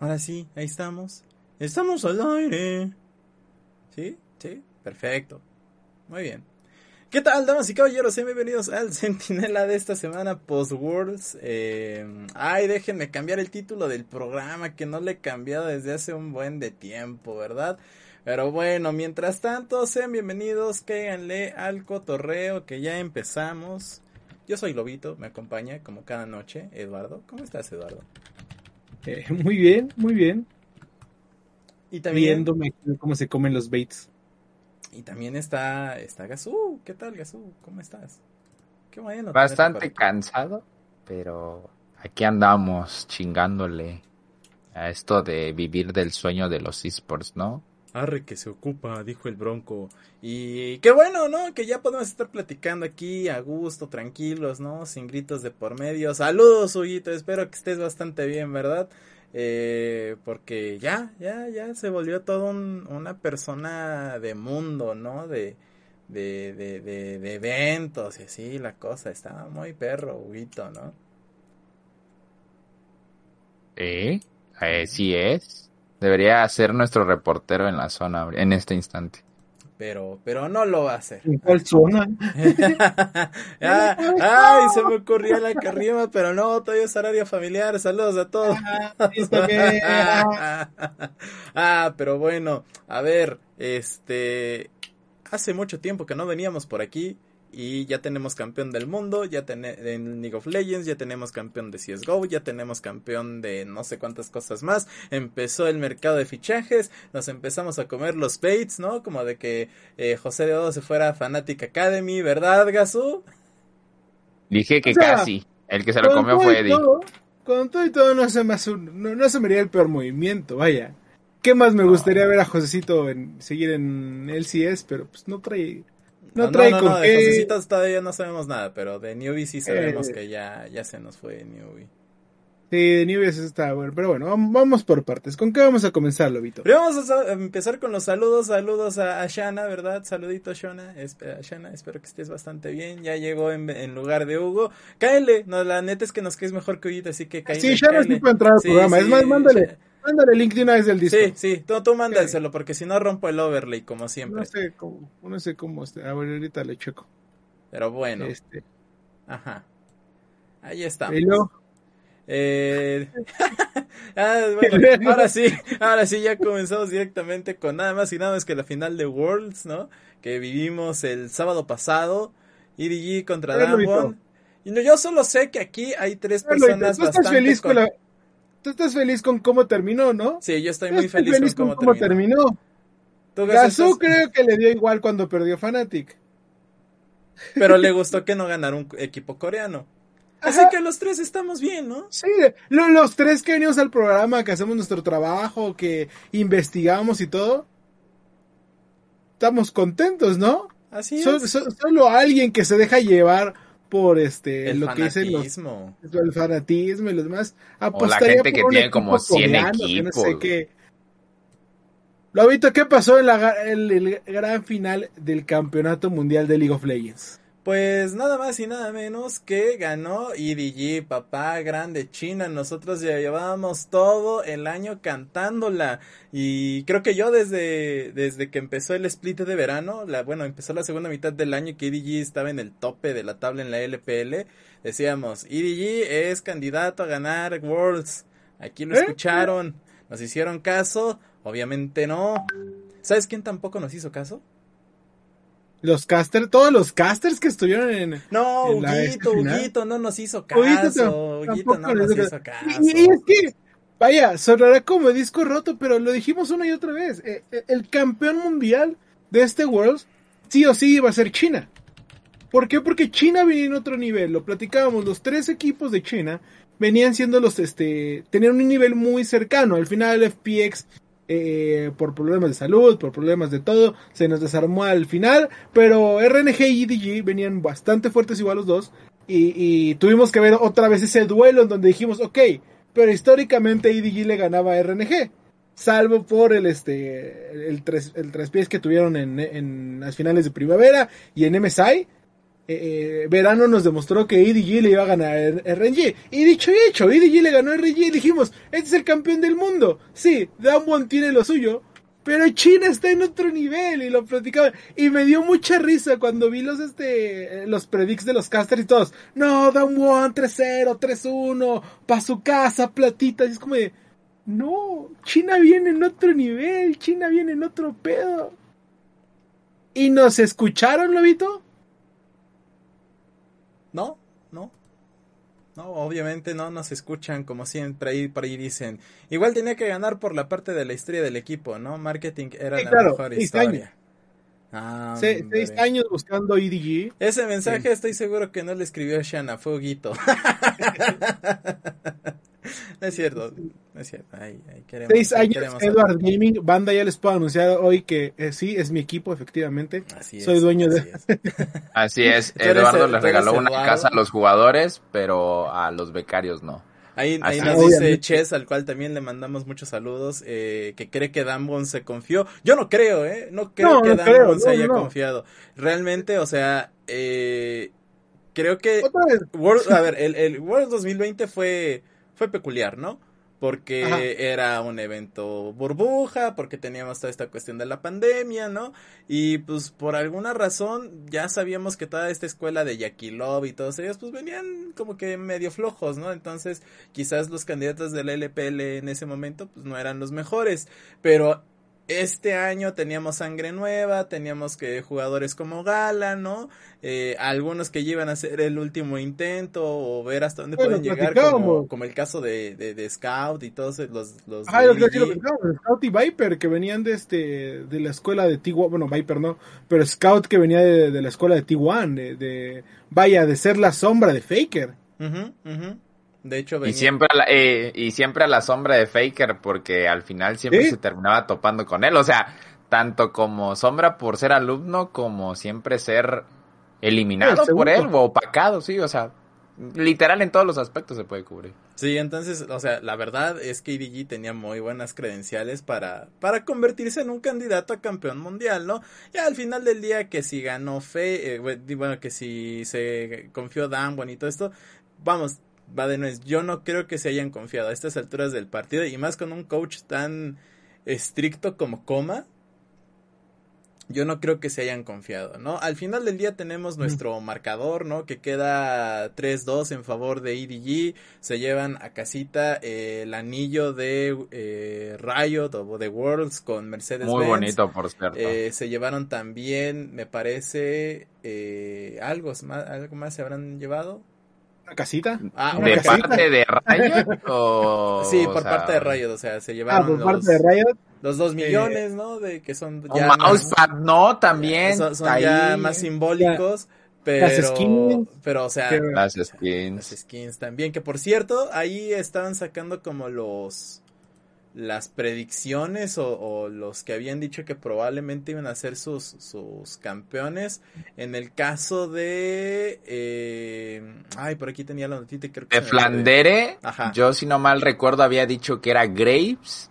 Ahora sí, ahí estamos. Estamos al aire. ¿Sí? Sí, perfecto. Muy bien. ¿Qué tal, damas y caballeros? Bienvenidos al Centinela de esta semana post-Worlds. Eh, ay, déjenme cambiar el título del programa que no le he cambiado desde hace un buen de tiempo, ¿verdad? Pero bueno, mientras tanto, sean bienvenidos, cáiganle al cotorreo que ya empezamos. Yo soy Lobito, me acompaña como cada noche Eduardo. ¿Cómo estás, Eduardo? Eh, muy bien, muy bien. Y también... Viéndome cómo se comen los baits. Y también está, está Gazú. ¿Qué tal, Gazú? ¿Cómo estás? Qué bueno. Bastante cansado, pero aquí andamos chingándole a esto de vivir del sueño de los esports, ¿no? Arre que se ocupa, dijo el Bronco. Y qué bueno, ¿no? Que ya podemos estar platicando aquí a gusto, tranquilos, ¿no? Sin gritos de por medio. Saludos, Huguito, espero que estés bastante bien, ¿verdad? Eh, porque ya, ya, ya se volvió todo una persona de mundo, ¿no? De, de, de, de, eventos y así, la cosa. Estaba muy perro, Huguito, ¿no? ¿Eh? ¿Eh? Sí es. Debería ser nuestro reportero en la zona en este instante. Pero, pero no lo va a hacer. ¿En cuál zona? Ah, ay, se me ocurrió la carrima, pero no, todavía es horario familiar. Saludos a todos. Ah, ah, pero bueno, a ver, este, hace mucho tiempo que no veníamos por aquí y ya tenemos campeón del mundo, ya en League of Legends, ya tenemos campeón de CSGO, ya tenemos campeón de no sé cuántas cosas más. Empezó el mercado de fichajes, nos empezamos a comer los baits, ¿no? Como de que eh, José de Odo se fuera a Fanatic Academy, ¿verdad, Gasú? Dije que casi. El que se lo comió fue Eddie. con todo y todo no se, me no, no se me haría el peor movimiento, vaya. ¿Qué más me gustaría ver a Josecito en, seguir en LCS? Pero pues no trae no, trae no, no, no, de todavía no sabemos nada, pero de Newbie sí sabemos eh. que ya, ya se nos fue Newbie. Sí, de Newbie sí está bueno, pero bueno, vamos por partes. ¿Con qué vamos a comenzar, Lobito? Pero vamos a empezar con los saludos, saludos a, Shana, ¿verdad? Saludito Shana, Shana, espero que estés bastante bien, ya llegó en, lugar de Hugo. Cáele, no, la neta es que nos quedes mejor que Hugo, así que cáele. Sí, Shana sí puede entrar al programa, es más, mándale. Mándale el link de una vez del disco. Sí, sí, tú, tú mándaselo, porque si no rompo el overlay, como siempre. No sé cómo, no sé cómo, a ver, ahorita le checo. Pero bueno. Este. Ajá. Ahí está. Eh... ah, bueno, ahora sí, ahora sí ya comenzamos directamente con nada más y nada más que la final de Worlds, ¿no? Que vivimos el sábado pasado, EDG contra Damwon. Y no, yo solo sé que aquí hay tres personas bastante... Feliz con la tú estás feliz con cómo terminó, ¿no? Sí, yo estoy muy feliz, con, cómo, terminó. Gazú creo que le dio igual cuando perdió Fnatic. Pero le gustó que no ganara un equipo coreano. Así que los tres estamos bien, ¿no? Sí, los tres que venimos al programa, que hacemos nuestro trabajo, que investigamos y todo, estamos contentos, ¿no? Así es. solo alguien que se deja llevar por este el lo fanatismo. que dicen el fanatismo y los demás o la gente que tiene como 100 equipos no sé qué. lo visto qué pasó en la, el gran final del campeonato mundial de League of Legends pues nada más y nada menos que ganó EDG, papá grande China. Nosotros ya llevábamos todo el año cantándola. Y creo que yo desde, desde que empezó el split de verano, la, bueno, empezó la segunda mitad del año que EDG estaba en el tope de la tabla en la LPL, decíamos, EDG es candidato a ganar Worlds. Aquí lo ¿Eh? escucharon, nos hicieron caso, obviamente no. ¿Sabes quién tampoco nos hizo caso? Los casters, todos los casters que estuvieron en. No, Huguito, no nos hizo caso. Huguito, no nos hizo caso. Y, es que, vaya, sonará como disco roto, pero lo dijimos una y otra vez. Eh, eh, el campeón mundial de este World sí o sí iba a ser China. ¿Por qué? Porque China venía en otro nivel. Lo platicábamos, los tres equipos de China venían siendo los, este, tenían un nivel muy cercano. Al final el FPX, eh, por problemas de salud, por problemas de todo, se nos desarmó al final. Pero RNG y EDG venían bastante fuertes igual los dos. Y, y tuvimos que ver otra vez ese duelo en donde dijimos, ok, pero históricamente EDG le ganaba a RNG. Salvo por el este el tres, el pies que tuvieron en, en las finales de primavera y en MSI. Eh, verano nos demostró que EDG le iba a ganar a RNG. Y dicho y hecho, EDG le ganó a RNG y dijimos, este es el campeón del mundo. Sí, Damwon tiene lo suyo, pero China está en otro nivel y lo platicaba. Y me dio mucha risa cuando vi los, este, los predicts de los casters y todos. No, Damwon 3-0, 3-1, pa' su casa, platitas. Y es como de, no, China viene en otro nivel, China viene en otro pedo. ¿Y nos escucharon, Lobito? No, no. No, obviamente no nos escuchan como siempre ahí por ahí dicen. Igual tenía que ganar por la parte de la historia del equipo, ¿no? Marketing era Sí, la claro, mejor historia. Ah, Se- seis años buscando EDG. Ese mensaje estoy seguro que no le escribió Shana, fue Huguito. no es cierto, no es cierto. Ahí, ahí queremos, Seis años queremos Edward Gaming. Banda ya les puedo anunciar hoy que eh, sí, es mi equipo, efectivamente. Así es, Soy dueño de- así es. Así Eduardo el- les regaló una Eduardo. casa a los jugadores, pero a los becarios no. Ahí, nos dice Obviamente. Chess, al cual también le mandamos muchos saludos, eh, que cree que Dambon se confió. Yo no creo, ¿eh? No creo No, que no Dambon creo, se no, haya no. confiado. Realmente, o sea, eh, creo que Otra vez. World, a ver, el, el World 2020 fue, fue peculiar, ¿no? Porque Ajá. era un evento burbuja, porque teníamos toda esta cuestión de la pandemia, ¿no? Y pues por alguna razón ya sabíamos que toda esta escuela de Jackie Love y todos ellos pues venían como que medio flojos, ¿no? Entonces quizás los candidatos de la LPL en ese momento pues no eran los mejores, pero este año teníamos sangre nueva, teníamos que jugadores como Gala, ¿no? Eh, algunos que iban a hacer el último intento o ver hasta dónde Bueno, pueden llegar, como, como el caso de, de, de Scout y todos los... los Ajá, de lo que Scout y Viper, que venían de este de la escuela de T1, bueno, Viper no, pero Scout que venía de, de la escuela de T1, de, de- vaya, de ser la sombra de Faker. De hecho, Y siempre, a la, eh, y siempre a la sombra de Faker, porque al final siempre Sí. se terminaba topando con él. O sea, tanto como sombra por ser alumno, como siempre ser eliminado El por él o opacado, sí. O sea, literal en todos los aspectos se puede cubrir. Sí, entonces, o sea, la verdad es que EDG tenía muy buenas credenciales para, para convertirse en un candidato a campeón mundial, ¿no? Ya al final del día que si ganó Fe, eh, bu- bueno, que si se confió Dan, y todo esto, vamos, va de nuez, yo no creo que se hayan confiado a estas alturas del partido y más con un coach tan estricto como Coma. Yo no creo que se hayan confiado, ¿no? Al final del día tenemos nuestro marcador, ¿no? Que queda 3-2 en favor de EDG. Se llevan a casita eh, el anillo de eh, Riot o de Worlds con Mercedes Muy Benz. bonito, por cierto. Eh, se llevaron también, me parece, eh, algo algo más se habrán llevado. ¿Una casita? Ah, una ¿De casita. parte de Riot o...? Sí, o por sea, parte de Riot, o sea, se Ah, llevaron por los, parte de Riot. los dos millones, ¿no? De que son O ya Mousepad, no, también. son, son ahí, ya más simbólicos, pero, skins, pero o sea, Las las skins. skins también, que por cierto, ahí estaban sacando como los las predicciones o, o los que habían dicho que probablemente iban a ser sus, sus campeones. En el caso de... eh, ay, por aquí tenía la notita. y Creo que De. Flandere, Ajá. yo si no mal recuerdo había dicho que era Graves,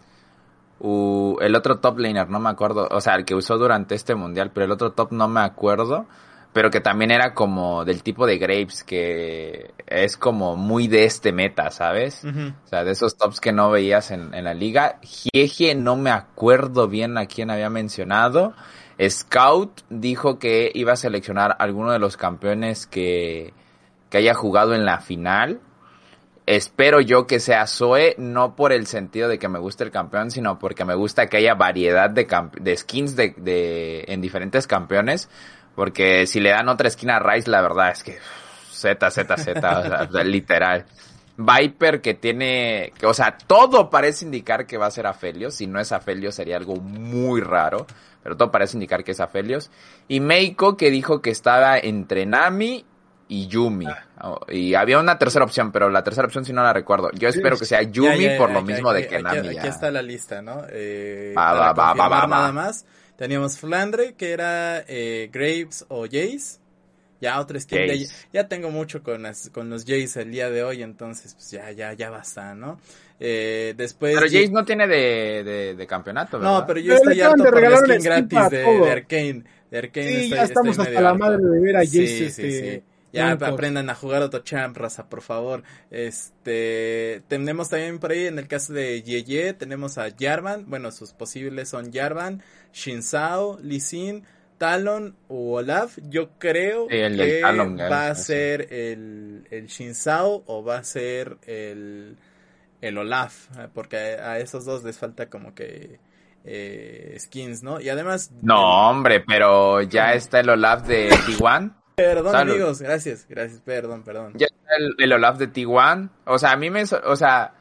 o el otro top laner, no me acuerdo, o sea, el que usó durante este mundial, pero el otro top no me acuerdo, pero que también era como del tipo de Graves, que es como muy de este meta, ¿sabes? O sea, de esos tops que no veías en, en la liga. Gieje, no me acuerdo bien a quién había mencionado. Scout dijo que iba a seleccionar alguno de los campeones que, que haya jugado en la final. Espero yo que sea Zoe, no por el sentido de que me guste el campeón, sino porque me gusta que haya variedad de, de skins de, de, en diferentes campeones. Porque si le dan otra skin a Rice, la verdad es que Z, Z, Z, o sea, literal. Viper que tiene, que, o sea, todo parece indicar que va a ser Aphelios. Si no es Aphelios sería algo muy raro, pero todo parece indicar que es Aphelios. Y Meiko que dijo que estaba entre Nami y Yumi. Oh, Y había una tercera opción, pero la tercera opción sí no la recuerdo. Yo espero que sea Yumi Ya, ya, por lo aquí- mismo de aquí- que aquí- Nami Aquí ya. está la lista, ¿no? Eh, Va, para va, va, va, confirmar va, va. nada más. Teníamos Flandre, que era eh, Graves o Jace. Ya otra skin de Jace. Ya tengo mucho con, las- con los Jace el día de hoy, entonces pues ya, ya, ya basta, ¿no? Eh, después... Pero Jace no tiene de, de, de campeonato, ¿verdad? No, pero yo Pero estoy harto de por la skin una skin gratis de, de Arkane. De Arkane Sí, estoy- ya estamos estoy hasta la harto. madre de ver a Jace, Sí, sí, este, sí. Ya aprendan a jugar otro champ, raza, por favor. Este, tenemos también por ahí en el caso de Yeye, tenemos a Jarvan, bueno, sus posibles son Jarvan, Shinzao, Lee Sin, Talon o Olaf. Yo creo Sí, el del que Talon, va a ser el, el Shinzao o va a ser el, el Olaf, eh, porque a, a esos dos les falta como que eh, skins, ¿no? Y además... No, hombre, pero ya está el Olaf de T1. Perdón, Salud. amigos, gracias, gracias, perdón, perdón. Ya está el, el Olaf de T1. O sea, a mí me... O sea,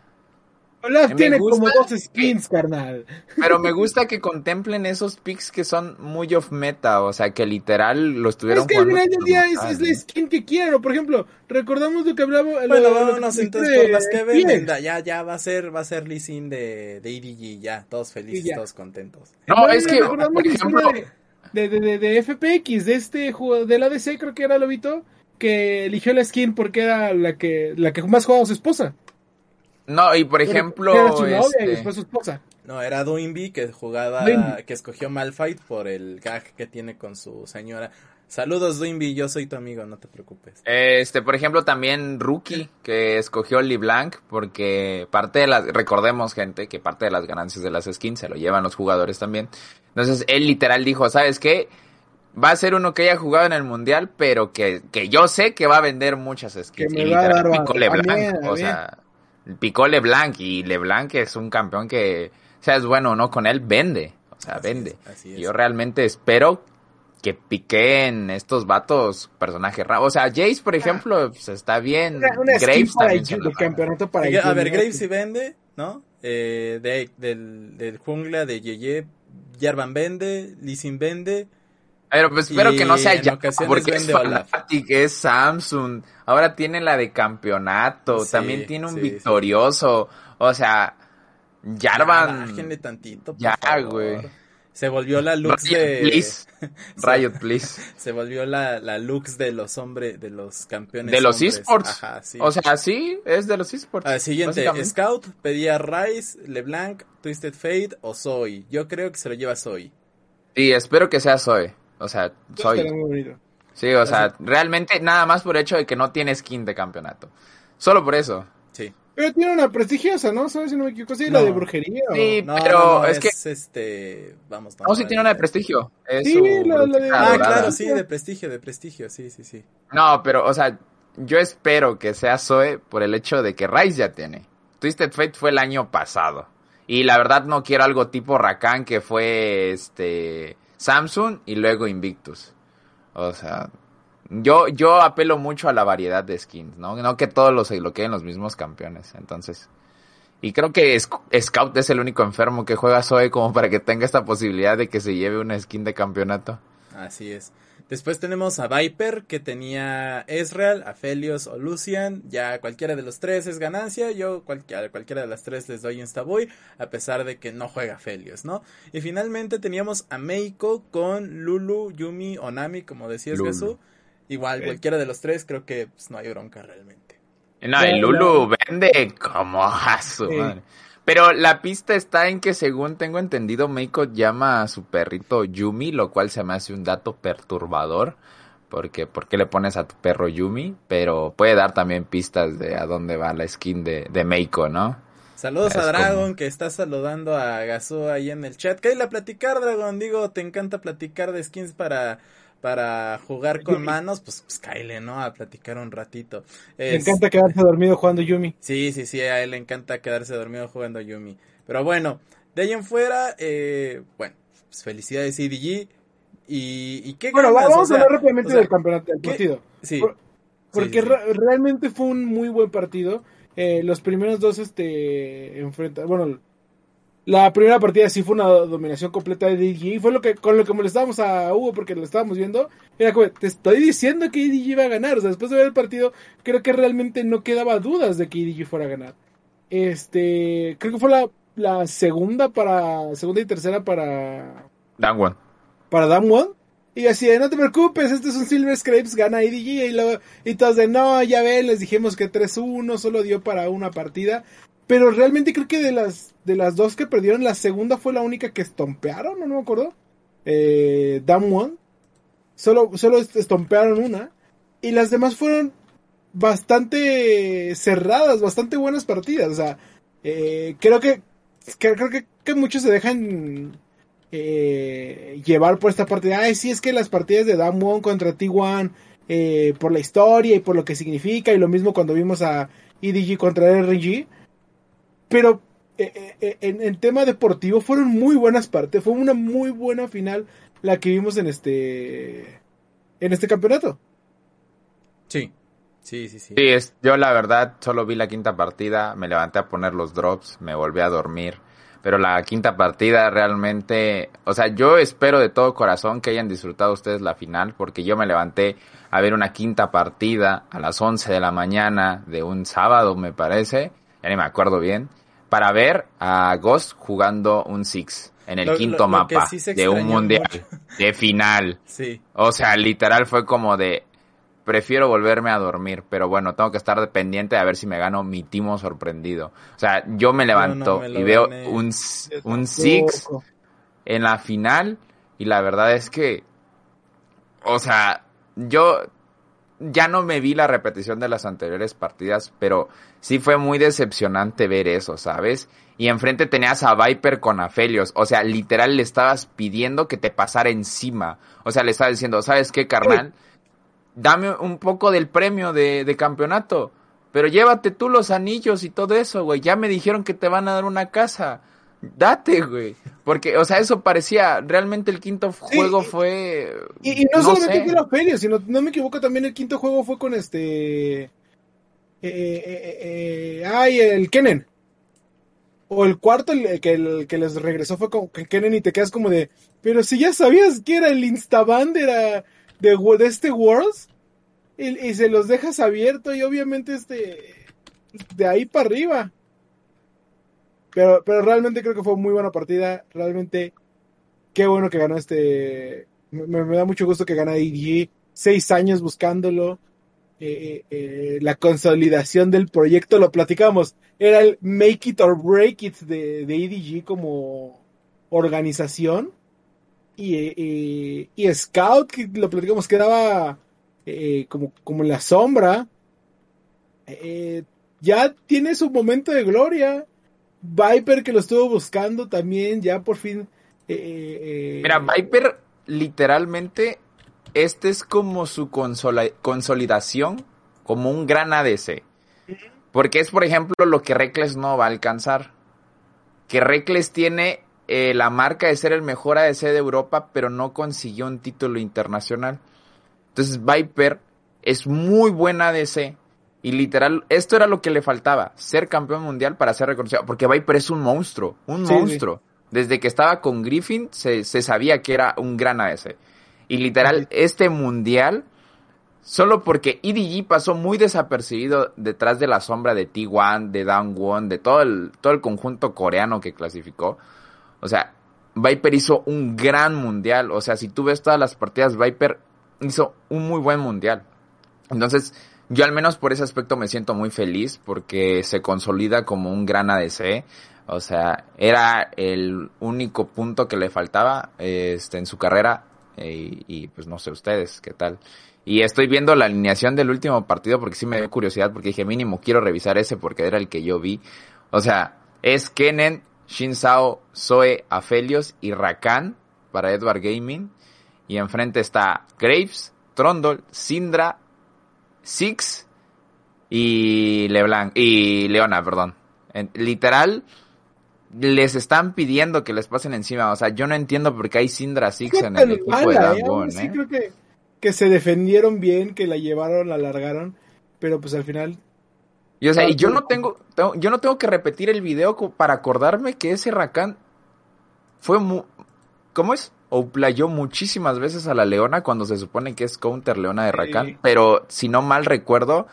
Olaf tiene gusta como dos skins, carnal. pero me gusta que contemplen esos picks que son muy off meta. O sea, que literal lo estuvieron Es que al jugando final del día es, es la skin que quiero. Por ejemplo, recordamos lo que hablamos. lo- Bueno, lo que vámonos entonces de por las que venden. Ya, ya va a ser, va a ser Lee Sin de, de EDG, ya, todos felices, todos contentos. No, Bueno, es que, por ejemplo... de, de, de, de FPX, de este jugador, del ADC, creo que era Lobito, que eligió la skin porque era la que, la que más jugaba su esposa. No, y por Era ejemplo... su novia y este, después su esposa. No, era Doinby que jugaba, Doinby. que escogió Malfight por el gag que tiene con su señora. Saludos Doinby, yo soy tu amigo, no te preocupes. Este, por ejemplo, también Rookie, que escogió LeBlanc, porque parte de las, recordemos gente, que parte de las ganancias de las skins se lo llevan los jugadores también. Entonces, él literal dijo, ¿sabes qué? Va a ser uno que haya jugado en el mundial, pero que, que yo sé que va a vender muchas skins. Que me y va a literal dar picó. LeBlanc, o sea, picó LeBlanc, y LeBlanc es un campeón que, seas bueno o no con él, vende. O sea, Así vende. es, así es. Y Yo realmente espero que piquen estos vatos personajes raros. O sea, Jace, por ejemplo, pues está bien. Una, una skin Graves para también el campeonato para a ver. Graves sí vende, ¿no? Eh, de, del, del jungla de Yeye, Jarvan vende, Lee Sin vende. Pero pues espero que no sea ya, porque es Samsung, ahora tiene la de campeonato, Sí, también tiene un sí, sí. victorioso, o sea, Jarvan, Ya, bájenle tantito, por Ya, favor. güey. Se volvió la Lux Riot, de... please, Riot, please. Se volvió la, la Lux de los hombres, de los campeones De los hombres. esports. Ajá, sí. O sea, sí, es de los esports. Ah, siguiente. Scout pedía Rice, LeBlanc, Twisted Fate o Zoe. Yo creo que se lo lleva Zoe. Sí, espero que sea Zoe, o sea, Zoe. Sí, o sea, realmente nada más por hecho de que no tiene skin de campeonato. Solo por eso. Pero tiene una prestigiosa, ¿no? ¿Sabes si no me equivoco? Sí, No. la de brujería. o- Sí, No, pero no, no, es, es, que este, vamos. no, sí tiene una de prestigio. Es Sí, su la- la de- Ah, dorada. claro, sí, de prestigio, de prestigio, sí, sí, sí. No, pero, o sea, yo espero que sea Zoe por el hecho de que Rice ya tiene. Twisted Fate fue el año pasado. Y la verdad no quiero algo tipo Rakan que fue este Samsung y luego Invictus. O sea, yo, yo apelo mucho a la variedad de skins, ¿no? No que todos los lo queden los mismos campeones. Entonces. Y creo que Sc- Scout es el único enfermo que juega Zoe como para que tenga esta posibilidad de que se lleve una skin de campeonato. Así es. Después tenemos a Viper, que tenía Ezreal, Aphelios o Lucian. Ya cualquiera de los tres es ganancia. Yo cualquiera, cualquiera de las tres les doy Instaboy, a pesar de que no juega Aphelios, ¿no? Y finalmente teníamos a Meiko con Lulu, Yumi o Nami, como decías, Lulu. Jesús. Igual, cualquiera de los tres, creo que pues, no hay bronca realmente. No, Ya, el Lulu vende como a su Sí. madre. Pero la pista está en que, según tengo entendido, Meiko llama a su perrito Yumi, lo cual se me hace un dato perturbador. Porque, ¿por qué le pones a tu perro Yumi? Pero puede dar también pistas de a dónde va la skin de, de Meiko, ¿no? Saludos Es a Dragon, como- que está saludando a Gazoo ahí en el chat. Cállate a platicar, Dragon. Digo, te encanta platicar de skins para, para jugar con manos. Pues, pues cáele, ¿no? A platicar un ratito. Es- encanta quedarse dormido jugando Yumi. Sí, sí, sí, a él le encanta quedarse dormido jugando Yumi. Pero bueno, de ahí en fuera, eh, bueno, pues felicidades CDG. Y, y qué Bueno, ganas, vamos o sea, a hablar rápidamente o sea, del campeonato del partido. Sí. Por- Porque sí, sí. re- realmente fue un muy buen partido. eh, los primeros dos este enfrenta bueno la primera partida sí fue una dominación completa de DG y fue lo que con lo que molestábamos a Hugo porque lo estábamos viendo era como te estoy diciendo que IDG iba a ganar o sea después de ver el partido creo que realmente no quedaba dudas de que IDG fuera a ganar este creo que fue la, la segunda para segunda y tercera para Dan One. para Dan One y así de, no te preocupes, este es un Silver Scrapes, gana IDG. Y, luego, y todos de, no, ya ven, les dijimos que 3-1, solo dio para una partida. Pero realmente creo que de las, de las dos que perdieron, la segunda fue la única que estompearon, ¿no, me acuerdo? Eh, Dam One. Solo, solo estompearon una. Y las demás fueron bastante cerradas, bastante buenas partidas. O sea, eh, creo que, creo que, que muchos se dejan eh, llevar por esta parte ay, sí, es que las partidas de Damwon contra T1, eh, por la historia y por lo que significa, y lo mismo cuando vimos a EDG contra RG, pero eh, eh, en, en, tema deportivo fueron muy buenas partes, fue una muy buena final la que vimos en este, en este campeonato. Sí. Sí, sí, sí. Sí, es, yo la verdad solo vi la quinta partida, me levanté a poner los drops, me volví a dormir pero la quinta partida realmente, o sea, yo espero de todo corazón que hayan disfrutado ustedes la final, porque yo me levanté a ver una quinta partida a las 11 de la mañana de un sábado, me parece, ya ni me acuerdo bien, para ver a Ghost jugando un Six en el Lo- quinto lo- mapa sí de un mundial, mucho. de final. Sí. O sea, literal fue como de, prefiero volverme a dormir, pero bueno, tengo que estar dependiente de a ver si me gano mi timo sorprendido. O sea, yo me levanto me y veo gané. un, un Six en la final y la verdad es que, o sea, yo ya no me vi la repetición de las anteriores partidas, pero sí fue muy decepcionante ver eso, ¿sabes? Y enfrente tenías a Viper con Aphelios, o sea, literal le estabas pidiendo que te pasara encima, o sea, le estabas diciendo, ¿sabes qué, carnal? Dame un poco del premio de, de campeonato, pero llévate tú los anillos y todo eso, güey, ya me dijeron que te van a dar una casa. Date, güey. Porque, o sea, eso parecía. Realmente el quinto juego fue. Y, y no, solamente sé. fue la feria, sino, no me equivoco, también el quinto juego fue con este... eh, eh, eh, ay, el Kennen. O el cuarto, el, que, el que les regresó fue con el Kennen y te quedas como de... Pero si ya sabías que era el Instaband era de, de este Worlds. Y, y se los dejas abierto y obviamente este... De ahí para arriba. Pero, pero realmente creo que fue muy buena partida. Realmente, qué bueno que ganó este. Me, da mucho gusto que gana EDG. Seis años buscándolo. Eh, eh, eh, la consolidación del proyecto, lo platicamos. Era el make it or break it de, de EDG como organización. Y, y Scout, que lo platicamos, quedaba como, como en la sombra. Ya tiene su momento de gloria. Viper que lo estuvo buscando también, ya por fin. eh, eh, Mira, Viper, literalmente, este es como su consola- consolidación como un gran ADC. Porque es, por ejemplo, lo que Reckless no va a alcanzar. Que Reckless tiene eh, la marca de ser el mejor ADC de Europa, pero no consiguió un título internacional. Entonces, Viper es muy buen ADC. Y literal, esto era lo que le faltaba, ser campeón mundial para ser reconocido. Porque Viper es un monstruo, un Sí, monstruo. Desde que estaba con Griffin se, se sabía que era un gran ADC. Y literal, este mundial, solo porque EDG pasó muy desapercibido detrás de la sombra de T1, de Dangwon, de todo el, todo el conjunto coreano que clasificó. O sea, Viper hizo un gran mundial. O sea, si tú ves todas las partidas, Viper hizo un muy buen mundial. Entonces, yo al menos por ese aspecto me siento muy feliz porque se consolida como un gran ADC. O sea, era el único punto que le faltaba este, en su carrera. eh, y, pues no sé ustedes qué tal. Y estoy viendo la alineación del último partido porque sí me dio curiosidad porque dije mínimo quiero revisar ese porque era el que yo vi. O sea, es Kennen, Shin Sao, Zoe, Aphelios y Rakan para Edward Gaming. Y enfrente está Graves, Trondol, Sindra, Six y LeBlanc y Leona, perdón. En- literal les están pidiendo que les pasen encima, o sea, yo no entiendo por qué hay Sindra Six en el equipo de mala, ¿eh? Aún así ¿eh? creo que, que se defendieron bien, que la llevaron, la alargaron, pero pues al final Y o sea, y yo no tengo, tengo- yo no tengo que repetir el video para acordarme que ese Rakan fue mu ¿cómo es? O playó muchísimas veces a la Leona cuando se supone que es counter Leona de Rakan, Sí. pero si no mal recuerdo,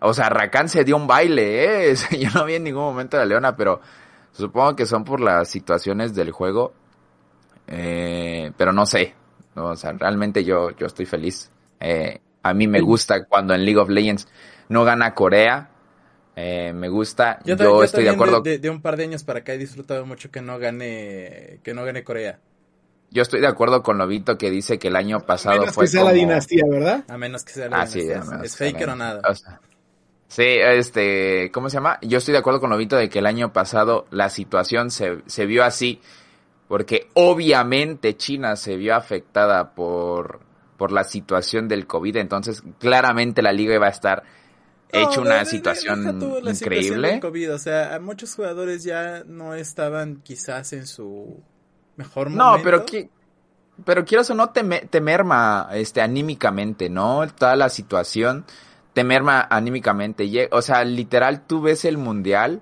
o sea, Rakan se dio un baile, ¿eh? yo no vi en ningún momento a la Leona, pero supongo que son por las situaciones del juego, eh, pero no sé, no, o sea, realmente yo, yo estoy feliz. Eh, a mí me gusta cuando en League of Legends no gana Corea, eh, me gusta, yo, estoy de acuerdo. De, de un par de años para acá he disfrutado mucho que no gane, que no gane Corea. Yo estoy de acuerdo con Lobito que dice que el año pasado Menos fue que sea como... la dinastía, ¿verdad? A menos que sea la Ah, sí, dinastía. a menos es faker o nada. o sea, sí, este, ¿cómo se llama? Yo estoy de acuerdo con Lobito de que el año pasado la situación se, se vio así, porque obviamente China se vio afectada por, por la situación del COVID, entonces claramente la liga iba a estar hecha No, una de- de- situación tú situación increíble. del COVID, o sea, a muchos jugadores ya no estaban quizás en su mejor momento. No, pero que, pero quieras o no te, me- te merma este anímicamente, ¿no? Toda la situación te merma anímicamente. O sea, literal tú ves el mundial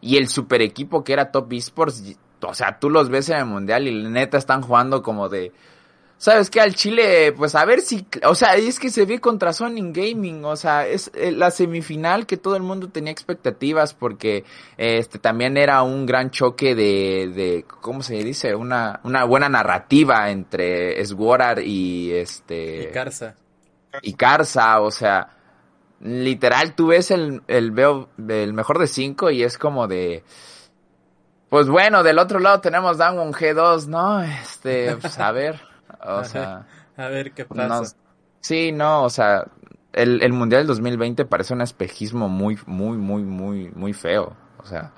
y el super equipo que era Top Esports, o sea, tú los ves en el mundial y neta están jugando como de ¿Sabes qué? Al Chile, pues a ver si, o sea, es que se ve contra Sony Gaming, o sea, es eh, la semifinal que todo el mundo tenía expectativas porque este también era un gran choque de, de ¿cómo se dice? Una, una buena narrativa entre Swordart y este Y Carza. y Carza, o sea, literal tú ves el, el veo el mejor de cinco y es como de pues bueno, del otro lado tenemos Damwon G2, ¿no? Este, pues a ver, o sea, A ver qué no, pasa. sí, no, o sea, el, el Mundial del 2020 parece un espejismo muy, muy, muy, muy, muy feo, o sea,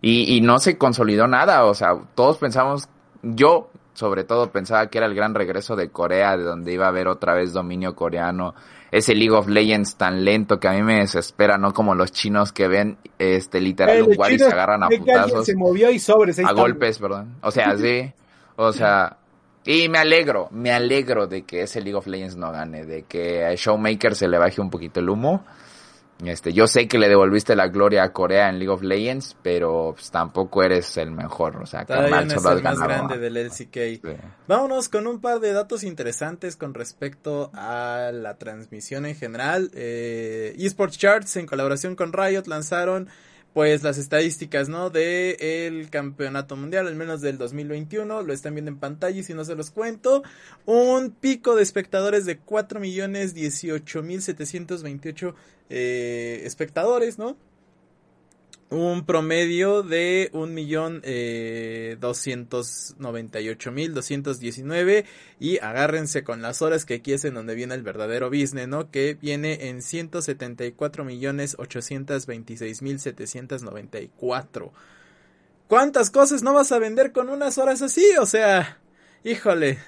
y, y no se consolidó nada, o sea, todos pensamos, yo sobre todo pensaba que era el gran regreso de Corea, de donde iba a haber otra vez dominio coreano, ese League of Legends tan lento que a mí me desespera, no como los chinos que ven, este, literal, Eh, un y se agarran a putazos se movió y sobres. a golpes, perdón. O sea, sí. O sea, y me alegro, me alegro de que ese League of Legends no gane, de que a Showmaker se le baje un poquito el humo. Este, yo sé que le devolviste la gloria a Corea en League of Legends, pero pues, tampoco eres el mejor, o sea, Todavía no es el más grande del LCK. Sí. Vámonos con un par de datos interesantes con respecto a la transmisión en general. Eh, eSports Charts en colaboración con Riot lanzaron pues las estadísticas, ¿no? De el campeonato mundial, al menos del 2021, lo están viendo en pantalla y si no se los cuento, un pico de espectadores de 4.018.728 eh, espectadores, ¿no? Un promedio de un millón eh, doscientos noventa y ocho mil doscientos diecinueve y agárrense con las horas que aquí es en donde viene el verdadero business, ¿no? Que viene en ciento setenta y cuatro millones ochocientos veintiséis mil setecientos noventa y cuatro. ¿Cuántas cosas no vas a vender con unas horas así? O sea, híjole.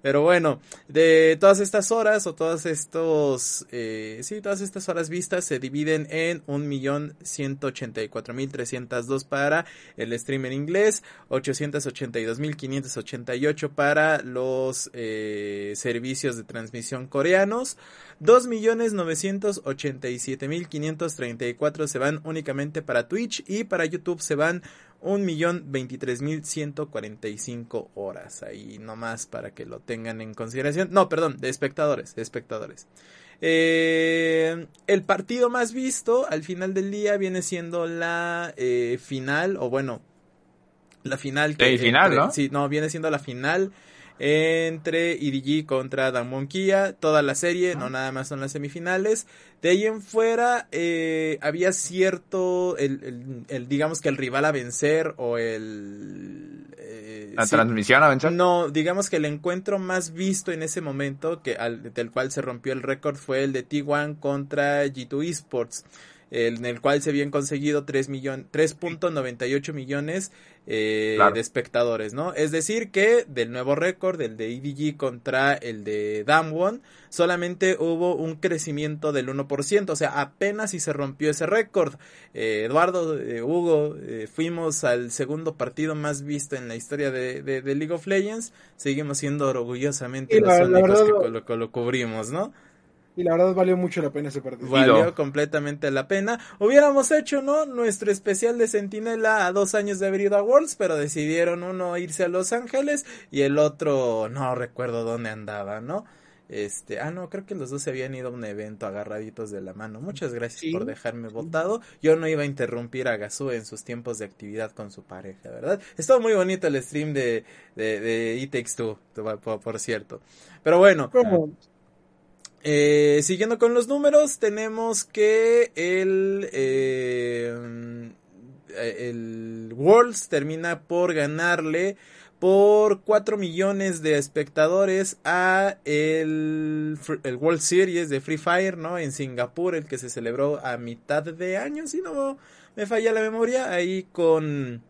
Pero bueno, de todas estas horas o todas estos, eh, sí, todas estas horas vistas se dividen en un millón ciento ochenta y cuatro mil trescientas dos para el stream en inglés, ochocientos ochenta y dos mil quinientos ochenta y ocho para los eh, servicios de transmisión coreanos, dos millones novecientos ochenta y siete mil quinientos treinta y cuatro se van únicamente para Twitch y para YouTube se van un millón veintitrés mil ciento cuarenta y cinco horas. Ahí nomás para que lo tengan en consideración. No, perdón, de espectadores, de espectadores. Eh, el partido más visto al final del día viene siendo la eh, final, o bueno, la final que... Semifinal, entre- ¿no? Sí, no, viene siendo la final entre EDG contra Damwon Kia, toda la serie, no nada más son las semifinales. De ahí en fuera eh, había cierto, el, el- el- digamos que el rival a vencer o el... eh, La sí, transmisión, Aventura. no, digamos que el encuentro más visto en ese momento, que al, del cual se rompió el récord, fue el de T1 contra G2 Esports, en el cual se habían conseguido 3 millon- 3.98 millones eh, Claro. de espectadores, ¿no? Es decir, que del nuevo récord, del de EDG contra el de Damwon, solamente hubo un crecimiento del 1%, o sea, apenas si se rompió ese récord. Eh, Eduardo, eh, Hugo, eh, fuimos al segundo partido más visto en la historia de, de- de League of Legends. Seguimos siendo orgullosamente Sí, los la- la únicos verdad que lo cubrimos, ¿no? Y la verdad valió mucho la pena ese partido. Valió completamente la pena. Hubiéramos hecho, ¿no? Nuestro especial de Sentinela a dos años de haber ido a Worlds, pero decidieron uno irse a Los Ángeles y el otro no recuerdo dónde andaba, ¿no? Este, ah, no, creo que los dos se habían ido a un evento agarraditos de la mano. Muchas gracias por dejarme votado. Yo no iba a interrumpir a Gazú en sus tiempos de actividad con su pareja, ¿verdad? Estuvo muy bonito el stream de, de, de E Takes Two, por, cierto. Pero bueno. Eh, siguiendo con los números, tenemos que el, eh, el Worlds termina por ganarle por 4 millones de espectadores a el, el, World Series de Free Fire, ¿no? En Singapur, el que se celebró a mitad de año, si no me falla la memoria, ahí con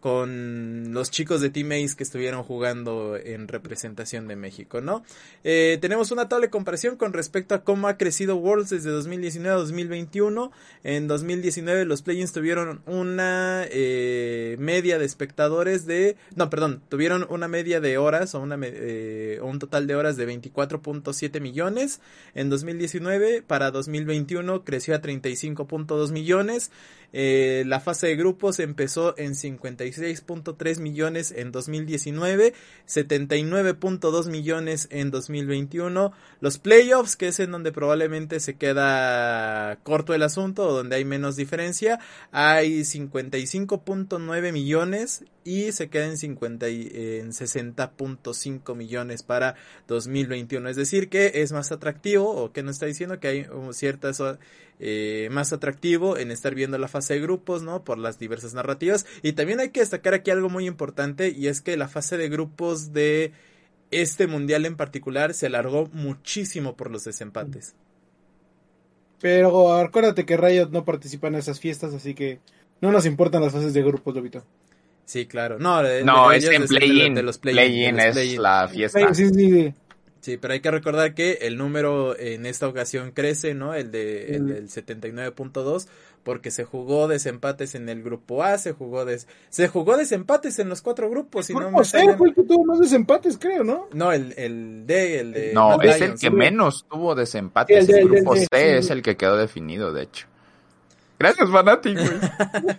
con los chicos de Team Ace que estuvieron jugando en representación de México, ¿no? Eh, tenemos una tabla de comparación con respecto a cómo ha crecido Worlds desde 2019 a 2021. En 2019 los play tuvieron una eh, media de espectadores de... No, perdón, tuvieron una media de horas o una, eh, un total de horas de 24.7 millones. En 2019 para 2021 creció a 35.2 millones. Eh, la fase de grupos empezó en 56.3 millones en 2019, 79.2 millones en 2021. Los playoffs, que es en donde probablemente se queda corto el asunto o donde hay menos diferencia, hay 55.9 millones y se queda en 50 en 60.5 millones para 2021. Es decir, que es más atractivo o que nos está diciendo que hay ciertas eh, más atractivo en estar viendo la fase de grupos, ¿no? Por las diversas narrativas. Y también hay que destacar aquí algo muy importante y es que la fase de grupos de este mundial en particular se alargó muchísimo por los desempates. Pero acuérdate que Riot no participa en esas fiestas, así que no nos importan las fases de grupos, Lobito. Sí, claro. No, no es en play-in. Play-in es la fiesta. Sí, sí, sí. Sí, pero hay que recordar que el número en esta ocasión crece, ¿no? El, de, el del 79.2, porque se jugó desempates en el grupo A, se jugó des, se jugó desempates en los cuatro grupos. Y no me fue el que tuvo más desempates, creo, ¿no? No, el, el D, el de... No, es el que menos tuvo desempates. el, grupo C es el que quedó definido, de hecho. Gracias, fanático.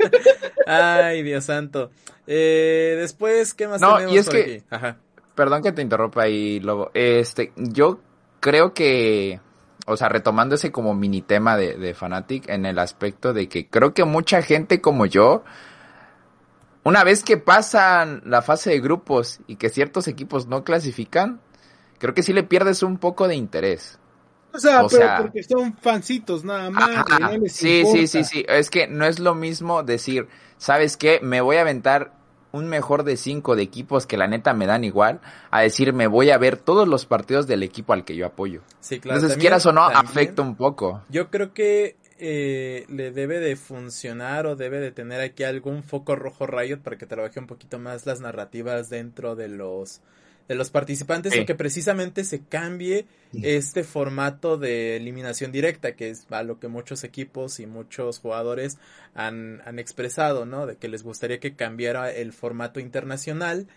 Ay, Dios santo. Eh, después, ¿qué más no, y es que, Ajá perdón que te interrumpa ahí, Lobo. Este, yo creo que, o sea, retomando ese como mini tema de, de Fanatic en el aspecto de que creo que mucha gente como yo, una vez que pasan la fase de grupos y que ciertos equipos no clasifican, creo que sí le pierdes un poco de interés. O sea, pero porque son fancitos nada más. sí, sí, sí, sí. Es que no es lo mismo decir, ¿sabes qué? Me voy a aventar un mejor de cinco de equipos que la neta me dan igual, a decir me voy a ver todos los partidos del equipo al que yo apoyo. Sí, claro. Entonces, quieras o no, afecta un poco. Yo creo que eh, le debe de funcionar o debe de tener aquí algún foco rojo Riot para que trabaje un poquito más las narrativas dentro de los de los participantes y que precisamente se cambie este formato de eliminación directa, que es a lo que muchos equipos y muchos jugadores han, han expresado, ¿no? De que les gustaría que cambiara el formato internacional.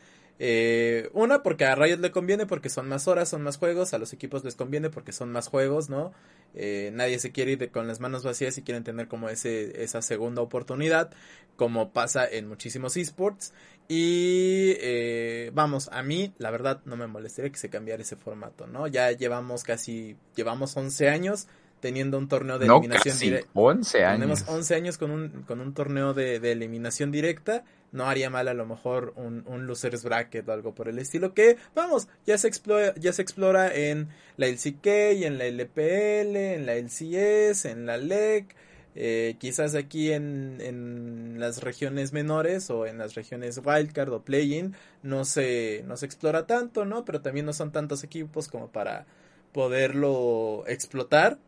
Eh, una, porque a Riot le conviene porque son más horas, son más juegos, a los equipos les conviene porque son más juegos, ¿no? Eh, nadie se quiere ir con las manos vacías y quieren tener como ese, esa segunda oportunidad, como pasa en muchísimos esports. Y eh, vamos, a mí la verdad no me molestaría que se cambiara ese formato, ¿no? Ya llevamos casi, llevamos 11 años teniendo un torneo de eliminación directa. 11 años. Tenemos 11 años con un, con un torneo de, de eliminación directa. No haría mal a lo mejor un, un losers bracket o algo por el estilo que, vamos, ya se explora, ya se explora en la LCK, en la LPL, en la LCS, en la LEC eh, quizás aquí en, en, las regiones menores o en las regiones wildcard o play-in no se, no se explora tanto, ¿no? Pero también no son tantos equipos como para poderlo explotar.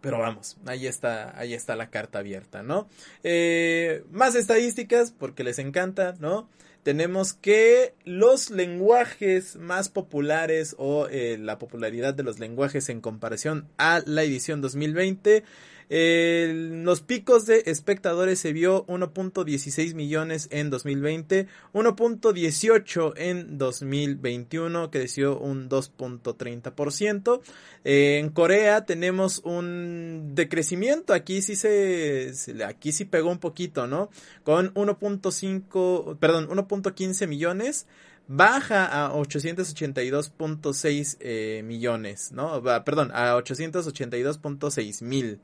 Pero vamos, ahí está, ahí está la carta abierta, ¿no? Eh, más estadísticas, porque les encanta, ¿no? Tenemos que los lenguajes más populares o eh, la popularidad de los lenguajes en comparación a la edición 2020 los picos de espectadores se vio 1.16 millones en 2020, 1.18 en 2021, creció un 2.30%. Eh, en Corea tenemos un decrecimiento, aquí sí se, aquí sí pegó un poquito, ¿no? Con 1.5, perdón, 1.15 millones baja a 882.6 eh, millones, ¿no? Perdón, a 882.6 mil.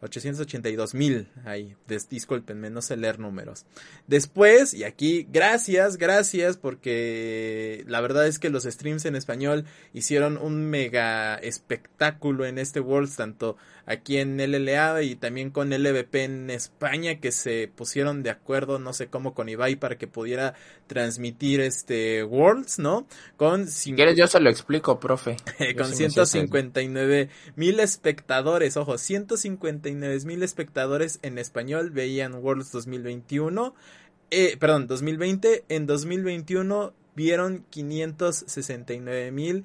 882 mil. Ahí, discúlpenme, no sé leer números. Después, y aquí, gracias, gracias, porque la verdad es que los streams en español hicieron un mega espectáculo en este Worlds, tanto aquí en LLA y también con LVP en España, que se pusieron de acuerdo, no sé cómo, con Ibai para que pudiera transmitir este Worlds, ¿no? Con. Si quieres, yo se lo explico, profe. con 159 mil espectadores, ojo, 159 mil espectadores en español veían Worlds 2021. Eh, perdón, 2020. En 2021 vieron 569 mil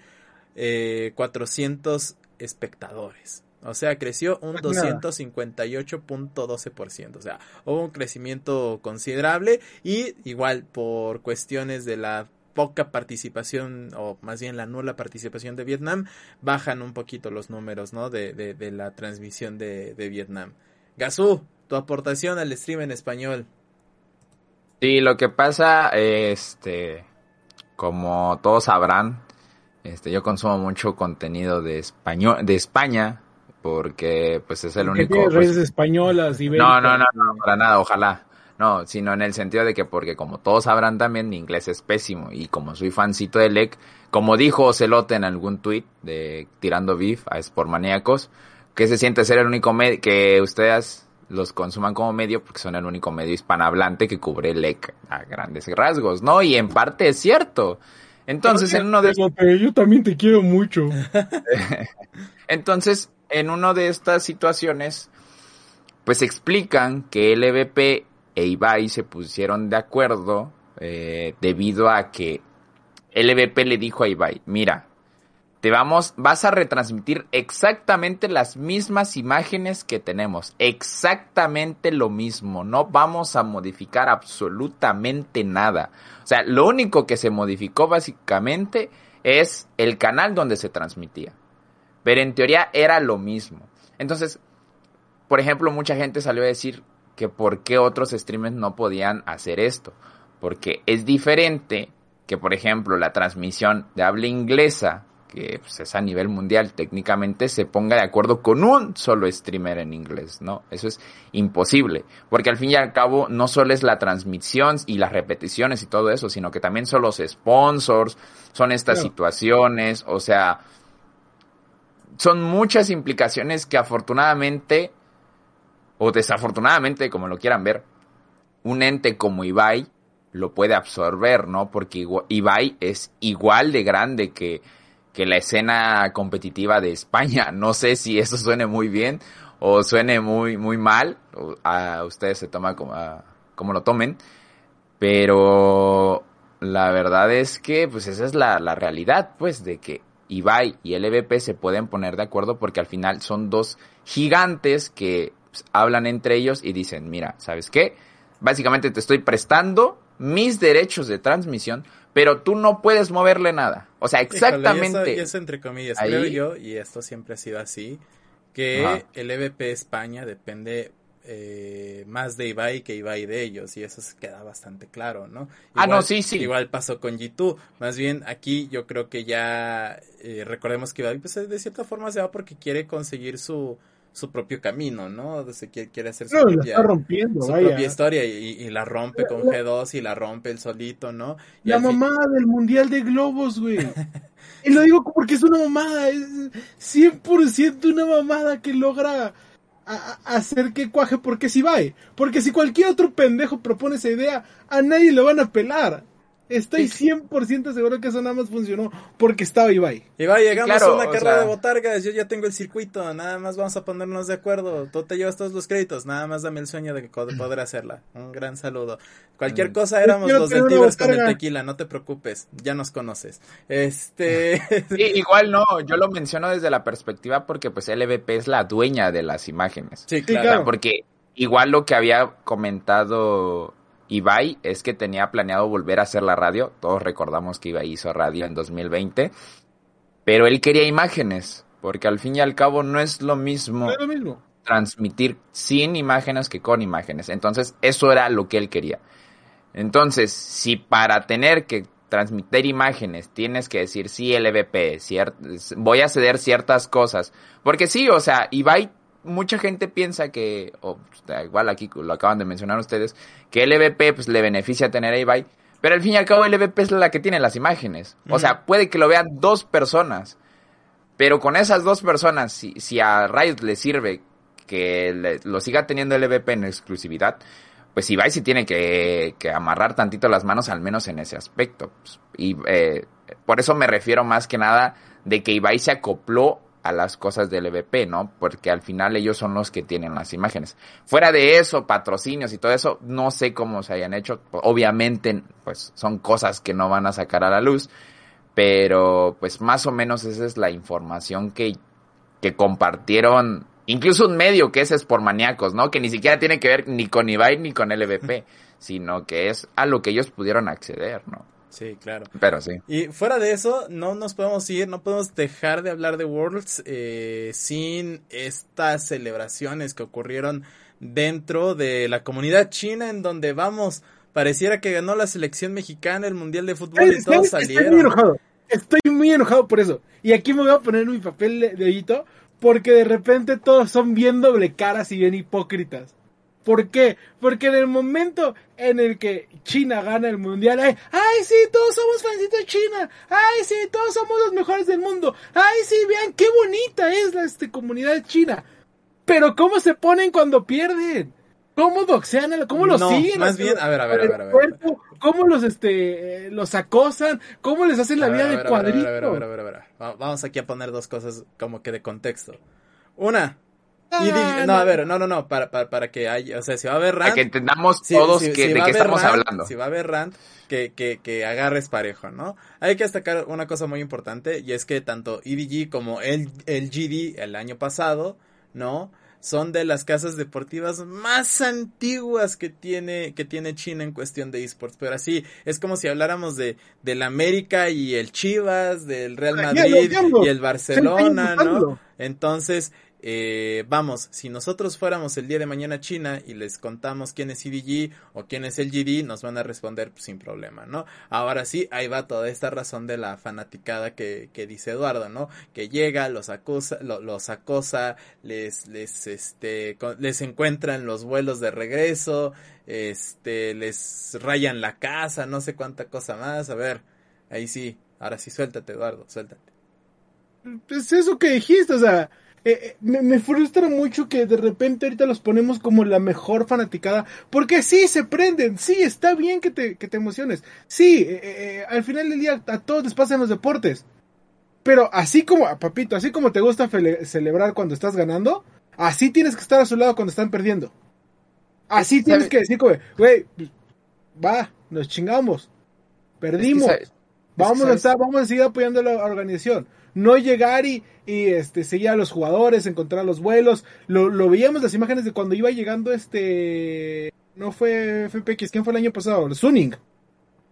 400 eh, espectadores. O sea, creció un 258.12%. O sea, hubo un crecimiento considerable y igual por cuestiones de la poca participación, o más bien la nula participación de Vietnam, bajan un poquito los números, ¿no? De, de, la transmisión de, de Vietnam. Gazú, tu aportación al stream en español. Sí, lo que pasa, este, como todos sabrán, este, yo consumo mucho contenido de español, de España, porque pues es el único. Pues, españolas y no, no, no, no, para nada, ojalá. No, sino en el sentido de que porque como todos sabrán también, mi inglés es pésimo y como soy fancito de LEC, como dijo Ocelote en algún tweet de Tirando Beef a Sportmaníacos, que se siente ser el único medio que ustedes los consuman como medio porque son el único medio hispanohablante que cubre LEC a grandes rasgos, ¿no? Y en parte es cierto. Entonces, en uno de yo también te quiero mucho. Entonces, en una de estas situaciones, pues explican que LVP e Ibai se pusieron de acuerdo eh, debido a que LVP le dijo a Ibai, mira, te vamos, vas a retransmitir exactamente las mismas imágenes que tenemos, exactamente lo mismo, no vamos a modificar absolutamente nada. O sea, lo único que se modificó básicamente es el canal donde se transmitía. Pero en teoría era lo mismo. Entonces, por ejemplo, mucha gente salió a decir, que por qué otros streamers no podían hacer esto. Porque es diferente que, por ejemplo, la transmisión de habla inglesa, que pues, es a nivel mundial, técnicamente se ponga de acuerdo con un solo streamer en inglés, ¿no? Eso es imposible. Porque al fin y al cabo, no solo es la transmisión y las repeticiones y todo eso, sino que también son los sponsors, son estas situaciones, o sea, son muchas implicaciones que afortunadamente o desafortunadamente, como lo quieran ver, un ente como Ibai lo puede absorber, ¿no? Porque Ibai es igual de grande que, que la escena competitiva de España. No sé si eso suene muy bien o suene muy, muy mal. A ustedes se toma como, como lo tomen. Pero la verdad es que, pues esa es la, la realidad, pues, de que Ibai y LVP se pueden poner de acuerdo porque al final son dos gigantes que pues, hablan entre ellos y dicen, mira, ¿sabes qué? Básicamente te estoy prestando mis derechos de transmisión, pero tú no puedes moverle nada. O sea, exactamente. y eso, entre comillas, creo yo, y esto siempre ha sido así, que el EVP España depende eh, más de Ibai que Ibai de ellos y eso se queda bastante claro, ¿no? ah, no, sí, sí. Igual pasó con G2, más bien aquí yo creo que ya eh, recordemos que Ibai pues de cierta forma se va porque quiere conseguir su su propio camino, ¿no? Se quiere, quiere hacer su, propia, rompiendo, historia y, la rompe con G2 y la rompe el solito, ¿no? la mamada del Mundial de Globos, güey. y lo digo porque es una mamada, es 100% una mamada que logra hacer que cuaje porque si va, porque si cualquier otro pendejo propone esa idea, a nadie le van a pelar. Estoy 100% seguro que eso nada más funcionó porque estaba Ibai. Ibai, llegamos claro, a una carrera sea- de botargas, yo ya tengo el circuito, nada más vamos a ponernos de acuerdo, tú te llevas todos los créditos, nada más dame el sueño de poder hacerla. Un gran saludo. Cualquier Mm. cosa éramos los del Tibers con el tequila, no te preocupes, ya nos conoces. Este... Sí, igual no, yo lo menciono desde la perspectiva porque pues LVP es la dueña de las imágenes. sí, Sí, claro. O sea, claro. porque igual lo que había comentado Ibai es que tenía planeado volver a hacer la radio. Todos recordamos que Ibai hizo radio en 2020. Pero él quería imágenes, porque al fin y al cabo no es lo mismo No es lo mismo. transmitir sin imágenes que con imágenes. Entonces, eso era lo que él quería. Entonces, si para tener que transmitir imágenes tienes que decir sí LVP, voy a ceder ciertas cosas, porque sí, o sea, Ibai, mucha gente piensa que, o da igual aquí lo acaban de mencionar ustedes, que LVP pues le beneficia tener a Ibai, pero al fin y al cabo LVP es la que tiene las imágenes. O sea, puede que lo vean dos personas, pero con esas dos personas, si, si a Riot le sirve que le- lo siga teniendo LVP en exclusividad, pues Ibai sí tiene que, que amarrar tantito las manos, al menos en ese aspecto. Pues, y eh, por eso me refiero más que nada de que Ibai se acopló a las cosas del LVP, ¿no? Porque al final ellos son los que tienen las imágenes. Fuera de eso, patrocinios y todo eso, no sé cómo se hayan hecho. Obviamente, pues son cosas que no van a sacar a la luz, pero pues más o menos esa es la información que, que compartieron, incluso un medio que ese es por maníacos, ¿no? Que ni siquiera tiene que ver ni con Ibai ni con LVP, sino que es a lo que ellos pudieron acceder, ¿no? Sí, claro. Pero sí. Y fuera de eso, no nos podemos ir, no podemos dejar de hablar de Worlds eh, sin estas celebraciones que ocurrieron dentro de la comunidad china en donde vamos, pareciera que ganó la selección mexicana el Mundial de Fútbol y todos Estoy muy salieron. enojado. Estoy muy enojado por eso. Y aquí me voy a poner mi papel de, de hoyito porque de repente todos son bien doble caras y bien hipócritas. ¿Por qué? Porque en el momento en el que China gana el mundial, ay, ay sí, todos somos fancitos de China, ay sí, todos somos los mejores del mundo, ay sí, vean qué bonita es la este, comunidad china. Pero ¿cómo se ponen cuando pierden? ¿Cómo doxean? a- ¿Cómo los No, siguen? más bien, a ver, a ver, a ver, a ver. ¿Cómo los este eh, los acosan? ¿Cómo les hacen la vida de cuadrito? a ver, a ver, a ver, a ver. Va- Vamos aquí a poner dos cosas como que de contexto. Una, y di- Ah, no, a ver, no, no, no, para, para, para que haya, o sea, si va a haber Para rant, que entendamos todos sí, que, si de va a qué haber estamos rant, hablando. Si va a haber rant, que, que, que agarres parejo, ¿no? Hay que destacar una cosa muy importante y es que tanto EDG como el, el GD el año pasado, ¿no? Son de las casas deportivas más antiguas que tiene, que tiene China en cuestión de esports. Pero así, es como si habláramos de, del América y el Chivas, del Real Ah, Madrid y el Barcelona, ¿no? Entonces, eh, vamos, si nosotros fuéramos el día de mañana a China y les contamos quién es CDG o quién es el GD, nos van a responder pues, sin problema, ¿no? Ahora sí, ahí va toda esta razón de la fanaticada que, que dice Eduardo, ¿no? Que llega, los acusa, lo- los acosa, les, les, este, les encuentran los vuelos de regreso, este, les rayan la casa, no sé cuánta cosa más, a ver, ahí sí, ahora sí, suéltate Eduardo, suéltate. Es eso que dijiste, o sea, eh, eh, me, me frustra mucho que de repente ahorita los ponemos como la mejor fanaticada, porque sí, se prenden, sí, está bien que te, que te emociones, sí, eh, eh, al final del día a todos les pasan los deportes, pero así como, papito, así como te gusta celebrar cuando estás ganando, así tienes que estar a su lado cuando están perdiendo. Así tienes ¿Sabe? que decir, güey, pues, va, nos chingamos, perdimos. Es que, ¿sabes? Vamos a estar, vamos a seguir apoyando a la organización. No llegar y, y este seguir a los jugadores, encontrar los vuelos. Lo, lo veíamos las imágenes de cuando iba llegando este. No fue FPX, ¿quién fue el año pasado? Suning.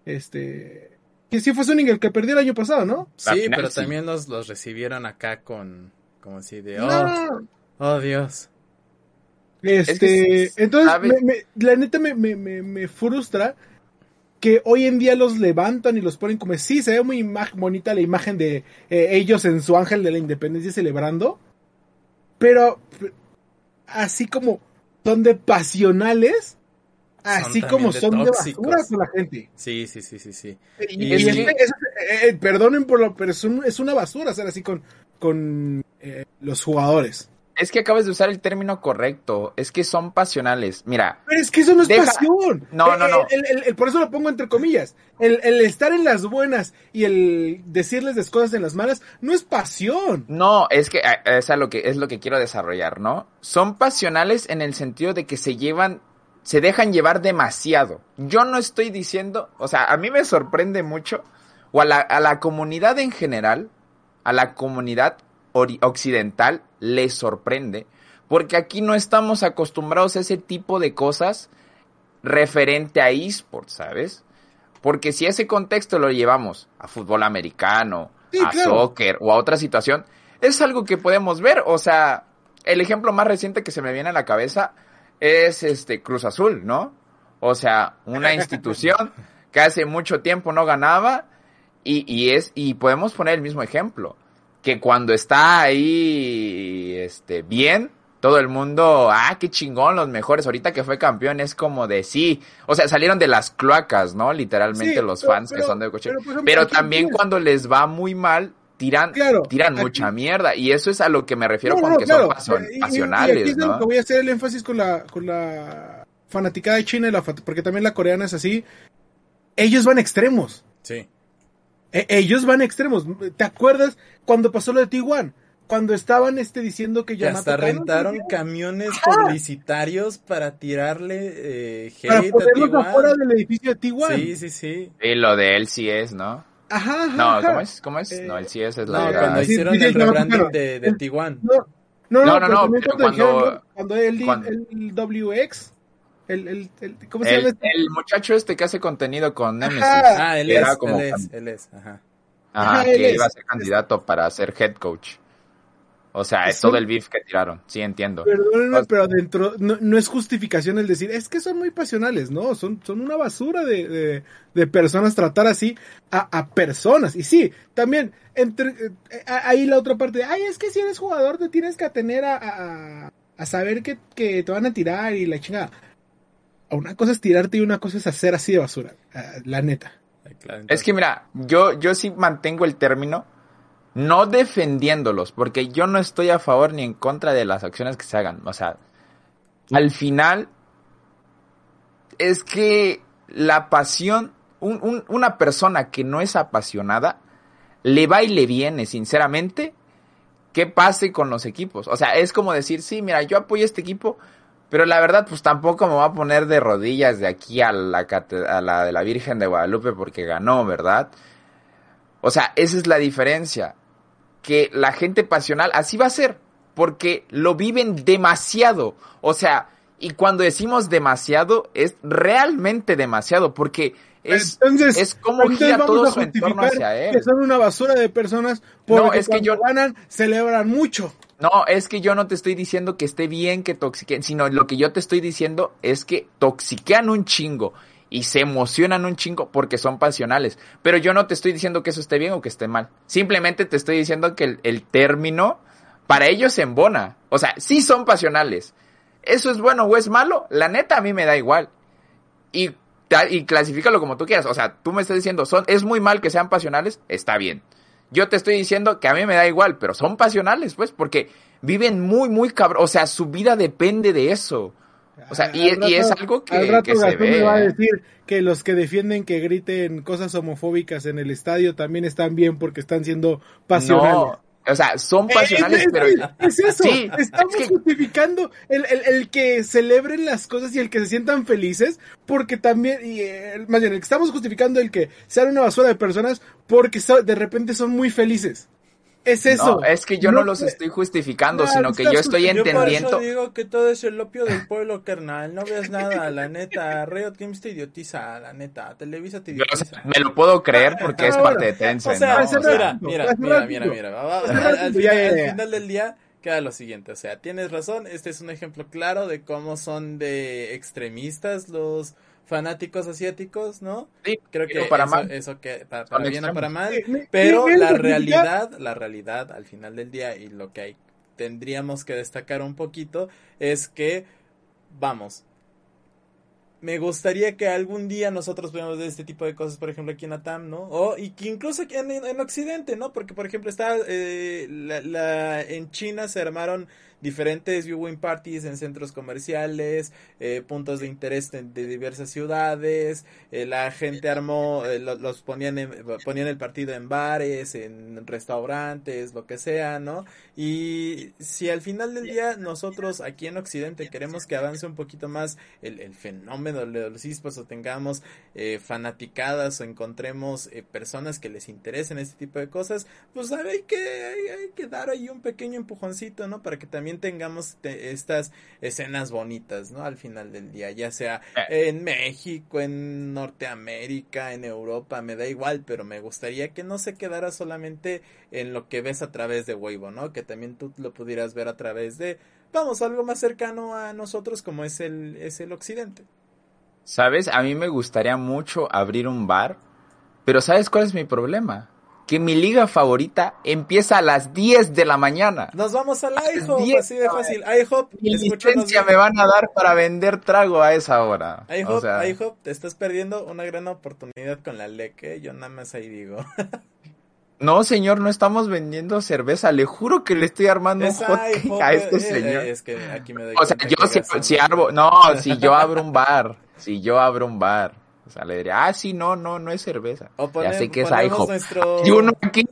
Este. Que sí fue Suning el que perdió el año pasado, ¿no? Sí, final, pero sí. también los, los recibieron acá con, como así de, oh, No. oh Dios. Este, Es que, entonces, me- me- la neta me, me, me, me frustra que hoy en día los levantan y los ponen como, sí, se ve muy bonita la imagen de eh, ellos en su ángel de la independencia celebrando, pero así como son de pasionales, así como de son de basura con la gente. Sí, sí, sí, sí, sí. Y, Y y es este- que- es- eh, eh, perdonen por lo, pero es, un- es una basura ser así con, con eh, los jugadores. Es que acabas de usar el término correcto. Es que son pasionales. Mira. Pero es que eso no es Deja- pasión. No, no, no. El- el- el- por eso lo pongo entre comillas. El, estar en las buenas y el decirles las cosas en las malas no es pasión. No, es que eh, es, a lo que es lo que quiero desarrollar, ¿no? Son pasionales en el sentido de que se llevan, se dejan llevar demasiado. Yo no estoy diciendo, o sea, a mí me sorprende mucho, o a la, a la comunidad en general, a la comunidad occidental le sorprende, porque aquí no estamos acostumbrados a ese tipo de cosas referente a esports, ¿sabes? Porque si ese contexto lo llevamos a fútbol americano, Sí, a claro. soccer o a otra situación, es algo que podemos ver. O sea, el ejemplo más reciente que se me viene a la cabeza es este Cruz Azul, ¿no? O sea, una institución que hace mucho tiempo no ganaba y, y es y podemos poner el mismo ejemplo que cuando está ahí este bien todo el mundo, ah, qué chingón, los mejores. Ahorita que fue campeón es como de sí. O sea, salieron de las cloacas, ¿no? Literalmente Sí, los pero- fans que son de coche. pero, ejemplo, también cuando les va muy mal, tiran, Claro, tiran aquí- mucha mierda. Y eso es a lo que me refiero No, con no, que claro. son pasion- Y- y- y pasionales, aquí es lo ¿no? que voy a hacer el énfasis con la, con la fanaticada de China, y la porque también la coreana es así. Ellos van extremos. Sí. E- ellos van a extremos. ¿Te acuerdas cuando pasó lo de Tijuana? Cuando estaban este, diciendo que Yamato hasta rentaron ¿no? camiones publicitarios para tirarle eh, para hate a ponerlos Tijuana. afuera del edificio de Tijuana. Sí, sí, sí. Y lo de él sí es, ¿no? Ajá, ajá, No, ajá. ¿cómo es? ¿Cómo es? Eh, no, él sí es, es No, la de cuando sí, hicieron sí, el no, rebranding de, de Tijuana. No, no, no, No, no, pero no, también pero cuando, cuando- dijeron, cuando el, cuando- el WX, el, el, el- ¿cómo se llama? el, este? el muchacho este que hace contenido con Nemesis. Ah, él es, como- él es, él es, ajá. Ajá, Ajá, él que es- iba a ser candidato para ser head coach. O sea, es todo el beef que tiraron, sí entiendo. Perdónenme, O- pero adentro no, no es justificación el decir, es que son muy pasionales, no, son, son una basura de, de, de personas tratar así a, a personas. Y sí, también, entre, eh, ahí la otra parte, ay, es que si eres jugador te tienes que atener a, a, a saber que, que te van a tirar y la chingada. Una cosa es tirarte y una cosa es hacer así de basura, ah, la neta. Es que mira, yo, yo sí mantengo el término, no defendiéndolos, porque yo no estoy a favor ni en contra de las acciones que se hagan. O sea, al final, es que la pasión, un- un- una persona que no es apasionada, le va y le viene, sinceramente, que pase con los equipos. O sea, es como decir, sí, mira, yo apoyo este equipo, pero la verdad, pues tampoco me voy a poner de rodillas de aquí a la, a la de la Virgen de Guadalupe porque ganó, ¿verdad? O sea, esa es la diferencia. Que la gente pasional así va a ser, porque lo viven demasiado. O sea, y cuando decimos demasiado, es realmente demasiado, porque es, Entonces, es como entonces gira todo a su entorno hacia él. Que son una basura de personas porque No, es que cuando yo- ganan celebran mucho. No, es que yo no te estoy diciendo que esté bien que toxiquen, sino lo que yo te estoy diciendo es que toxiquean un chingo y se emocionan un chingo porque son pasionales. Pero yo no te estoy diciendo que eso esté bien o que esté mal. Simplemente te estoy diciendo que el, el término para ellos se embona. O sea, sí son pasionales. ¿Eso es bueno o es malo? La neta a mí me da igual. Y, y clasifícalo como tú quieras. O sea, tú me estás diciendo, son, es muy mal que sean pasionales, está bien. Yo te estoy diciendo que a mí me da igual, pero son pasionales, pues, porque viven muy, muy cabrón. O sea, su vida depende de eso. O sea, y, Al y es rato- algo que, al rato que se me va a decir que los que defienden que griten cosas homofóbicas en el estadio también están bien porque están siendo pasionales. No, o sea, son Eh, pasionales, es, es- pero... es eso, Sí, estamos es que- justificando el, el- el que celebren las cosas y el que se sientan felices, porque también, y, eh, más bien, el que estamos justificando el que sean una basura de personas porque so- de repente son muy felices. Es eso. No, es que yo no, No los estoy justificando, No, sino que estás yo estoy Yo por eso entendiendo... digo que todo es el opio del pueblo, carnal. No ves nada, la neta. Riot Games te idiotiza, la neta. Televisa te Yo, o sea, idiotiza. me lo puedo creer porque es parte de Tencent, O sea, ¿no? hace O sea, mira, mira, mira, mira, mira. Va- va- Hace al, final, al final del día queda lo siguiente. O sea, tienes razón. Este es un ejemplo claro de cómo son de extremistas los fanáticos asiáticos, ¿no? sí, Creo que para eso, mal. eso que para, bien o para mal. Sí, Pero la realidad, la realidad al final del día y lo que hay, tendríamos que destacar un poquito es que, vamos, me gustaría que algún día nosotros veamos de este tipo de cosas, por ejemplo, aquí en Atam, ¿no? O y que incluso aquí en, en Occidente, ¿no? Porque, por ejemplo, está eh, la, la- en China se armaron diferentes viewing parties en centros comerciales, eh, puntos de interés de, diversas ciudades, eh, la gente armó, eh, lo- los ponían, en- ponían el partido en bares, en restaurantes, lo que sea, ¿no? Y si al final del día nosotros aquí en Occidente queremos que avance un poquito más el, el fenómeno de los esports o tengamos eh, fanaticadas o encontremos personas que les interesen este tipo de cosas, pues hay que, hay, hay que dar ahí un pequeño empujoncito, ¿no? Para que también tengamos te- estas escenas bonitas, ¿no? Al final del día, ya sea en México, en Norteamérica, en Europa, me da igual, pero me gustaría que no se quedara solamente en lo que ves a través de Weibo, ¿no? Que también tú lo pudieras ver a través de, vamos, algo más cercano a nosotros como es el, es el occidente. ¿Sabes? A mí me gustaría mucho abrir un bar, pero ¿sabes cuál es mi problema? Que mi liga favorita empieza a las 10 de la mañana. Nos vamos al IHOP, Diez, así de fácil. IHOP, Mi licencia me van a dar para vender trago a esa hora. IHOP, O sea, IHOP, te estás perdiendo una gran oportunidad con la LEC, ¿eh? Yo nada más ahí digo. no, señor, no estamos vendiendo cerveza. Le juro que le estoy armando un hot a este eh, señor. eh, es que aquí me doy O sea, yo si, abro, no, si yo abro un bar, si yo abro un bar, sea, le diría, ah, sí, no, no, no es cerveza. O ya pone- sé que es IHOP. nuestro- Hay uno aquí,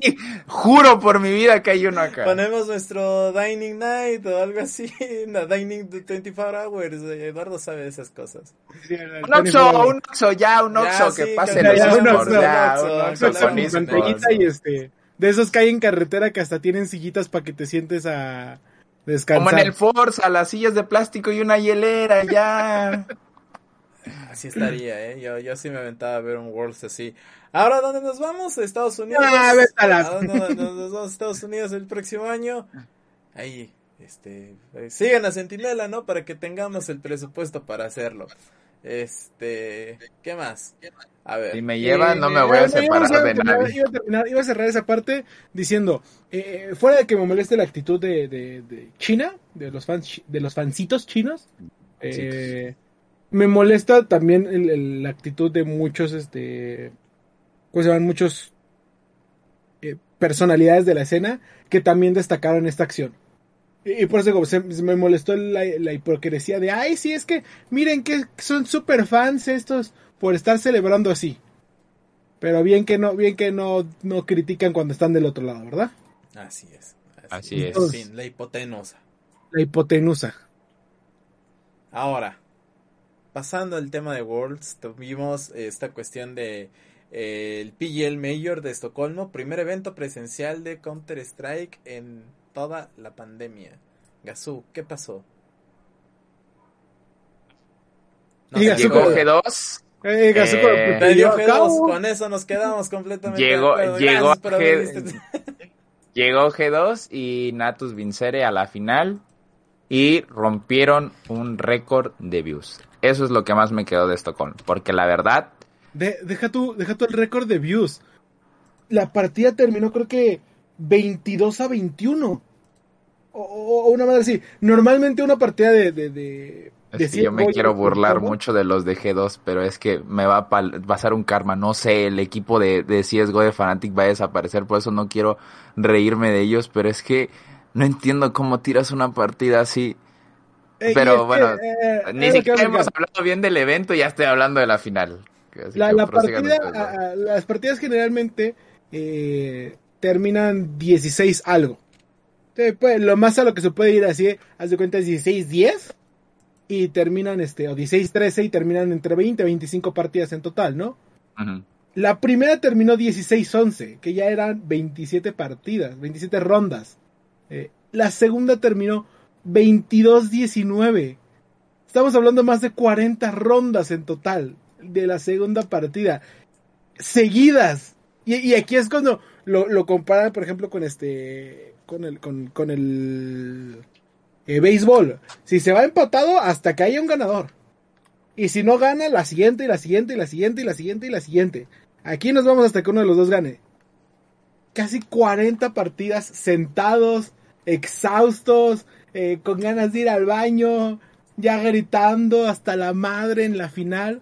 juro por mi vida que hay uno acá. Ponemos nuestro Dining Night o algo así, no, Dining 24 Hours, eh, Eduardo sabe de esas cosas. Un Oxxo, un Oxxo, ya, un Oxxo, sí, que pase ya, los ya, un Oxxo, ya, un con pantallita y este. De esos que hay en carretera que hasta tienen sillitas para que te sientes a descansar. Como en el Forza, las sillas de plástico y una hielera, ya. Así estaría, eh. Yo, yo sí me aventaba a ver un Worlds así. Ahora, ¿dónde nos vamos? ¿A Estados Unidos? Ah, a la- ¿A dónde nos, nos vamos a Estados Unidos el próximo año? Ahí, este, eh, sigan a Sentinela, ¿no? Para que tengamos el presupuesto para hacerlo. Este, ¿qué más? A ver. Si me llevan, no me Eh, voy a bueno, separar iba a de terminar- nadie. Iba a, terminar- iba a cerrar esa parte diciendo, eh, fuera de que me moleste la actitud de, de- de China, de los fans, de los fancitos chinos, eh, me molesta también el- el- la actitud de muchos, este, pues se llaman muchos eh, personalidades de la escena que también destacaron esta acción. Y, y por eso digo, se, se me molestó la, la hipocresía de, ay, sí, es que miren que son super fans estos por estar celebrando así. Pero bien que no, bien que no, no critican cuando están del otro lado, ¿verdad? Así es. Así es. La hipotenusa. La hipotenusa. Ahora, pasando al tema de Worlds, tuvimos esta cuestión de eh, el PGL Major de Estocolmo, primer evento presencial de Counter Strike en toda la pandemia. Gazú, ¿qué pasó? Llegó, ¿cómo? Llegó G2, Eh, Gazú, Eh, dio con- G2, con eso nos quedamos completamente. Llegó- llegó G- llegó G2 y Natus Vincere a la final y rompieron un récord de views. Eso es lo que más me quedó de Estocolmo, porque la verdad, De- deja tu, deja tu el récord de views. La partida terminó creo que 22 a 21. O, una madre así. Normalmente una partida de... de, de, de es que yo me quiero burlar mucho de los de G2, pero es que me va a pasar un karma. No sé, el equipo de, de CSGO de Fnatic va a desaparecer, por eso no quiero reírme de ellos, pero es que no entiendo cómo tiras una partida así. Eh, Pero que, bueno, eh, Ni siquiera hemos hablado bien del evento y ya estoy hablando de la final. La, la partida, las partidas generalmente eh, terminan 16 algo. Sí, pues, lo más a lo que se puede ir así, haz de cuenta es 16-10 y terminan este, o 16-13 y terminan entre 20 y 25 partidas en total, ¿no? La primera terminó 16-11, que ya eran 27 partidas, 27 rondas. Eh, la segunda terminó 22-19. Estamos hablando más de 40 rondas en total de la segunda partida. Seguidas. Y, aquí es cuando lo, comparan, por ejemplo, con este. con el. con el. eh, béisbol. Si se va empatado hasta que haya un ganador. Y si no gana, la siguiente, y la siguiente, y la siguiente, y la siguiente, y la siguiente. Aquí nos vamos hasta que uno de los dos gane. Casi 40 partidas sentados, exhaustos, eh, con ganas de ir al baño, ya gritando hasta la madre en la final.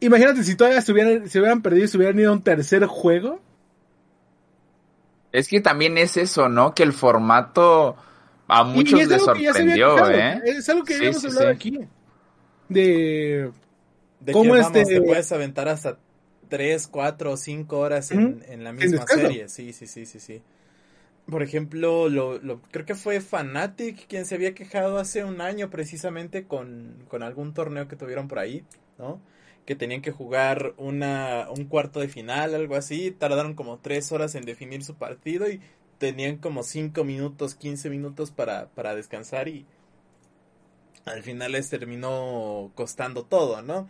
Imagínate si todavía se hubieran, se hubieran perdido y se hubieran ido a un tercer juego. Es que también es eso, ¿no? Que el formato a muchos les sorprendió, ¿eh? Es algo que ya habíamos hablado aquí. De, de cómo que, este... te puedes aventar hasta 3, 4 o 5 horas en, en la misma serie. Sí, sí, sí, sí, sí. Por ejemplo, lo, lo, creo que fue Fanatic quien se había quejado hace un año precisamente con, con algún torneo que tuvieron por ahí, ¿no? Que tenían que jugar una, un cuarto de final, algo así. Tardaron como 3 horas en definir su partido y tenían como 5 minutos, 15 minutos para, para descansar y al final les terminó costando todo, ¿no?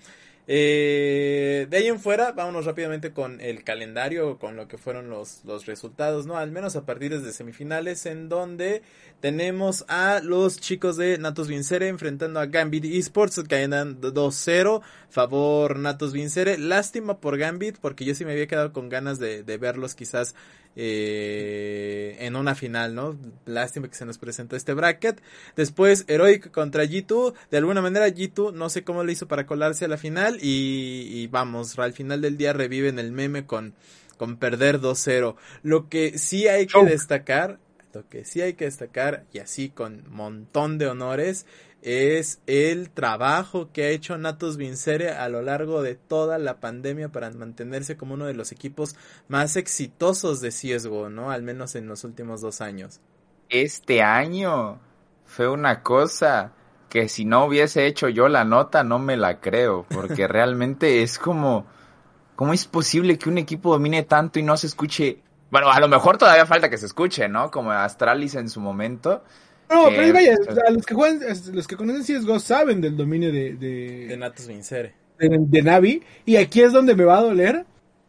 Eh, de ahí en fuera, vámonos rápidamente con el calendario, con lo que fueron los, los resultados, ¿no? Al menos a partir de semifinales, en donde tenemos a los chicos de Natos Vincere enfrentando a Gambit Esports, que andan 2-0, favor Natos Vincere. Lástima por Gambit, porque yo sí me había quedado con ganas de, de verlos quizás eh, en una final, ¿no? Lástima que se nos presentó este bracket. Después, Heroic contra G2. De alguna manera, G2 no sé cómo le hizo para colarse a la final. Y, vamos, al final del día reviven el meme con, con perder 2-0. Lo que sí hay que destacar, lo que sí hay que destacar, y así con montón de honores, es el trabajo que ha hecho Natos Vincere a lo largo de toda la pandemia para mantenerse como uno de los equipos más exitosos de CSGO, ¿no? Al menos en los últimos dos años. Este año fue una cosa que si no hubiese hecho yo la nota no me la creo, porque realmente es como, ¿cómo es posible que un equipo domine tanto y no se escuche? Bueno, a lo mejor todavía falta que se escuche, ¿no? Como Astralis en su momento, no, pero vaya, los que juegan, los que conocen CSGO saben del dominio de... De, de Natus Vincere. De, Navi. Y aquí es donde me va a doler.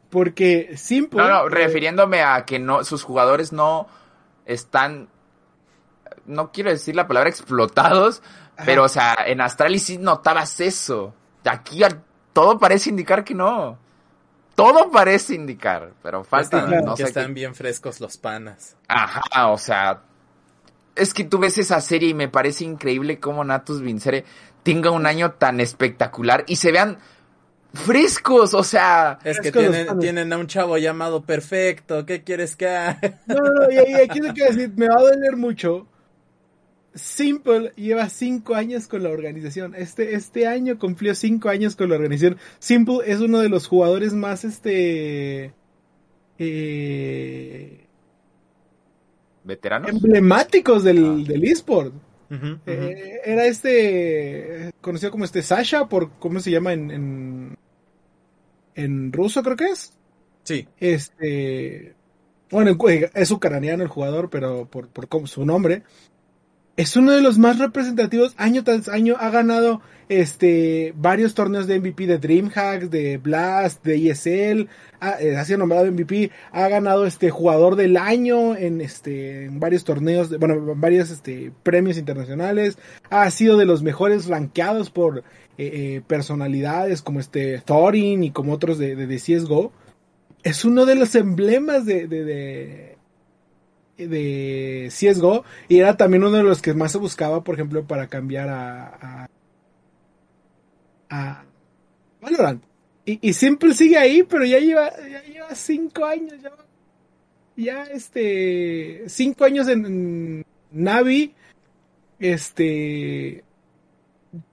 Porque Simple... No, no, refiriéndome a que no, sus jugadores no están... No quiero decir la palabra explotados, pero o sea, en Astralis sí notabas eso. Aquí todo parece indicar que no. Todo parece indicar, pero falta... no que están bien frescos los panas. Ajá, o sea, es que tú ves esa serie y me parece increíble cómo Natus Vincere tenga un año tan espectacular y se vean frescos, o sea. Es que tienen, a un chavo llamado perfecto, ¿qué quieres que haga? No, no, y, aquí lo quiero decir, me va a doler mucho. Simple lleva cinco años con la organización. Este, este año cumplió cinco años con la organización. Simple es uno de los jugadores más, este, eh, veteranos emblemáticos del, ah. eSport. Eh, era este conocido como este Sasha por cómo se llama en, en, ruso creo que es. Sí. Este bueno, es ucraniano el jugador, pero por, por su nombre es uno de los más representativos año tras año. Ha ganado este varios torneos de MVP de DreamHack, de Blast, de ESL. Ha, eh, ha, sido nombrado MVP. Ha ganado este jugador del año en este en varios torneos, bueno, en varios este premios internacionales. Ha sido de los mejores rankeados por eh, eh, personalidades como este Thorin y como otros de, de, CSGO. Es uno de los emblemas de de CSGO y era también uno de los que más se buscaba, por ejemplo, para cambiar a, a, a Valorant. Y, y Simple sigue ahí, pero ya lleva, ya lleva cinco años, ya, ya este, cinco años en, Navi, este,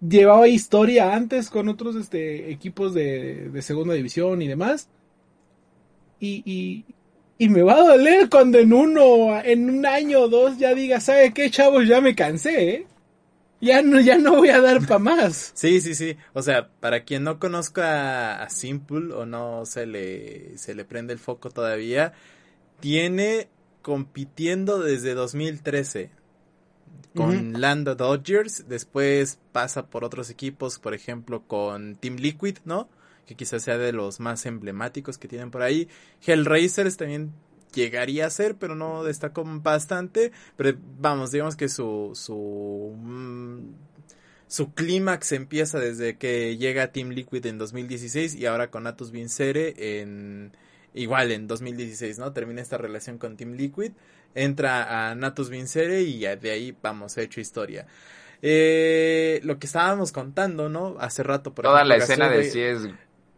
llevaba historia antes con otros este, equipos de, de segunda división y demás. Y, y, y me va a doler cuando en uno, en un año o dos ya diga, ¿sabe qué, chavos? Ya me cansé, ¿eh? Ya no, ya no voy a dar para más. Sí, sí, sí. O sea, para quien no conozca a Simple o no se le, se le prende el foco todavía, tiene compitiendo desde 2013 con Lando Dodgers, después pasa por otros equipos, por ejemplo con Team Liquid, ¿no? Que quizás sea de los más emblemáticos que tienen por ahí. Hellraisers también llegaría a ser, pero no destacó bastante. Pero vamos, digamos que su su mm, su clímax empieza desde que llega Team Liquid en 2016 y ahora con Atus Vincere en igual en 2016, ¿no? Termina esta relación con Team Liquid, entra a Natus Vincere y de ahí vamos, ha hecho historia. Eh, lo que estábamos contando, ¿no? Hace rato por Toda la escena de, de es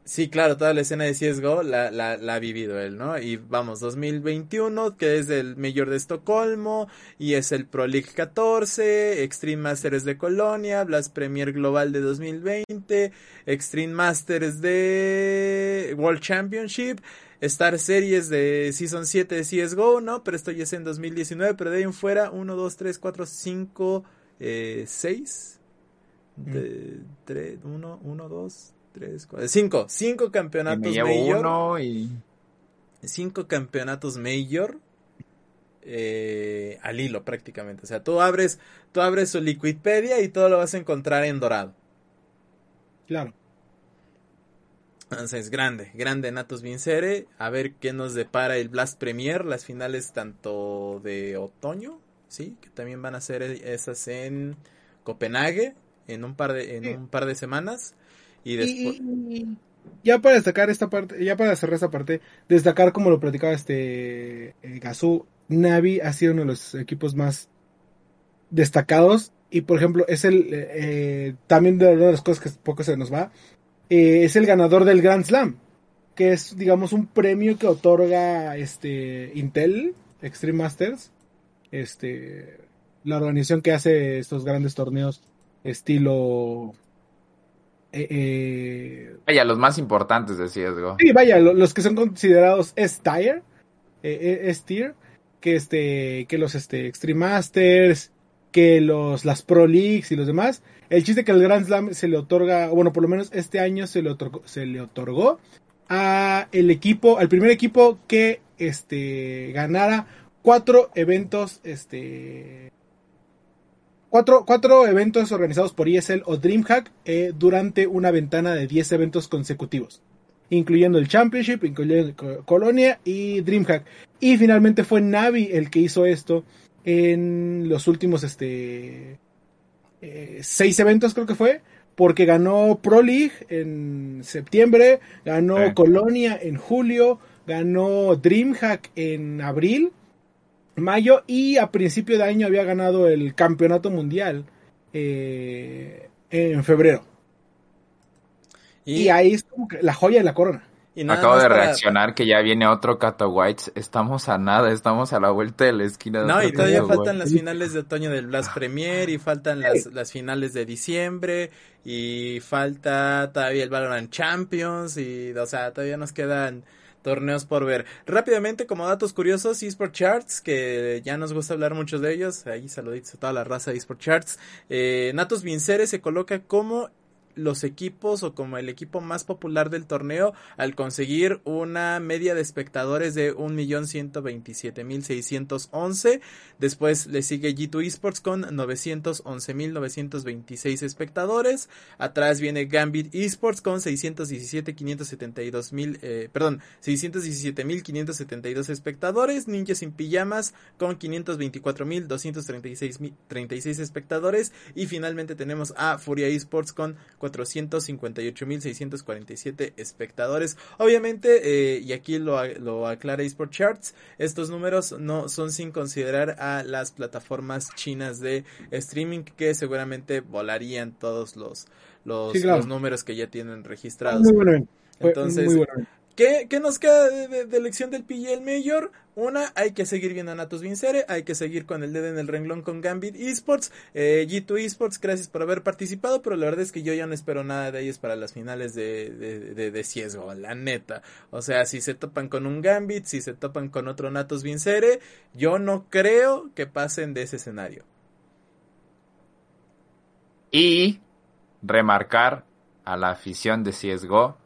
Sí, claro, toda la escena de CSGO la, la, la ha vivido él, ¿no? Y vamos, 2021, que es el Mayor de Estocolmo, y es el Pro League 14, Extreme Masters de Colonia, Blast Premier Global de 2020, Extreme Masters de World Championship, Star Series de Season 7 de CSGO, ¿no? Pero esto ya es en 2019, pero de ahí en fuera, 1, 2, 3, 4, 5, 6, 1, 1, 2, 3, 4, 5, 5 campeonatos Y me llevo Major. uno y... cinco campeonatos Major eh, al hilo prácticamente. O sea, tú abres, tú abres su Liquipedia y todo lo vas a encontrar en dorado. Claro. Entonces, grande, grande Natos Vincere. A ver qué nos depara el Blast Premier, las finales tanto de otoño, sí, que también van a ser esas en Copenhague en un par de, en Sí. un par de semanas. Y después. y- ya para destacar esta parte, ya para cerrar esta parte, destacar como lo platicaba este eh, Gazú, Navi ha sido uno de los equipos más destacados y por ejemplo es el eh, eh, también de una de las cosas que poco se nos va eh, es el ganador del Grand Slam que es digamos un premio que otorga este Intel Extreme Masters este la organización que hace estos grandes torneos estilo eh, eh, Vaya, los más importantes de CSGO. Sí, vaya, lo- los que son considerados S-Tier, eh, S-Tier, que este, que los este, Extreme Masters, que los, las Pro Leagues y los demás. El chiste que el Grand Slam se le otorga, bueno, por lo menos este año se le otorgó, se le otorgó a el equipo, al primer equipo que este ganara cuatro eventos, este cuatro, cuatro eventos organizados por ESL o DreamHack eh, durante una ventana de 10 eventos consecutivos incluyendo el Championship, incluyendo Co- Colonia y DreamHack. Y finalmente fue Navi el que hizo esto en los últimos este eh, seis eventos creo que fue, porque ganó Pro League en septiembre, ganó Sí. Colonia en julio, ganó DreamHack en abril, mayo y a principio de año había ganado el campeonato mundial eh, en febrero. Y, ahí es como que la joya de la corona. y nada Acabo de para- reaccionar que ya viene otro Cato Whites. Estamos a nada, estamos a la vuelta de la esquina. de No, y todavía faltan las finales de otoño del Blast Premier y faltan las, las finales de diciembre y falta todavía el Valorant Champions y, o sea, todavía nos quedan torneos por ver. Rápidamente, como datos curiosos, eSport Charts, que ya nos gusta hablar mucho de ellos, ahí saluditos a toda la raza de eSport Charts. Eh, Natos Vincere se coloca como los equipos o como el equipo más popular del torneo al conseguir una media de espectadores de 1.127.611. Después le sigue G2 Esports con 911.926 espectadores. Atrás viene Gambit Esports con 617.572.000, eh, perdón, 617.572 espectadores. Ninja sin pijamas con 524.236 mi- 36 espectadores. Y finalmente tenemos a Furia Esports con 458.647 espectadores. Obviamente, eh, y aquí lo, lo aclara Esport Charts, estos números no son sin considerar a las plataformas chinas de streaming que seguramente volarían todos los, los, Sí, claro. los números que ya tienen registrados. Muy bueno. Entonces, muy bueno. ¿Qué, qué nos queda de, de- de elección del PGL Mayor? Una, hay que seguir viendo a Natus Vincere, hay que seguir con el dedo en el renglón con Gambit Esports, eh, G2 Esports, gracias por haber participado, pero la verdad es que yo ya no espero nada de ellos para las finales de, de, de, CSGO, la neta. O sea, si se topan con un Gambit, si se topan con otro Natus Vincere, yo no creo que pasen de ese escenario. Y remarcar a la afición de CSGO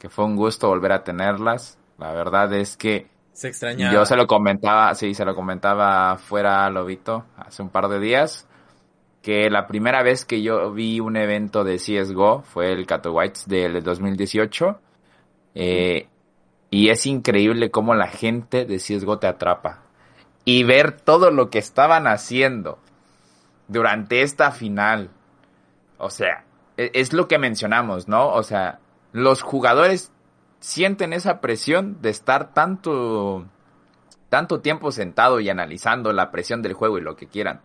que fue un gusto volver a tenerlas. La verdad es que Se extrañaba. yo se lo comentaba, sí, se lo comentaba fuera a Lobito hace un par de días, que la primera vez que yo vi un evento de CSGO fue el Cato Whites del 2018. eh, y es increíble cómo la gente de CSGO te atrapa. Y ver todo lo que estaban haciendo durante esta final. O sea, e- es lo que mencionamos, ¿no? O sea, los jugadores sienten esa presión de estar tanto tanto tiempo sentado y analizando la presión del juego y lo que quieran.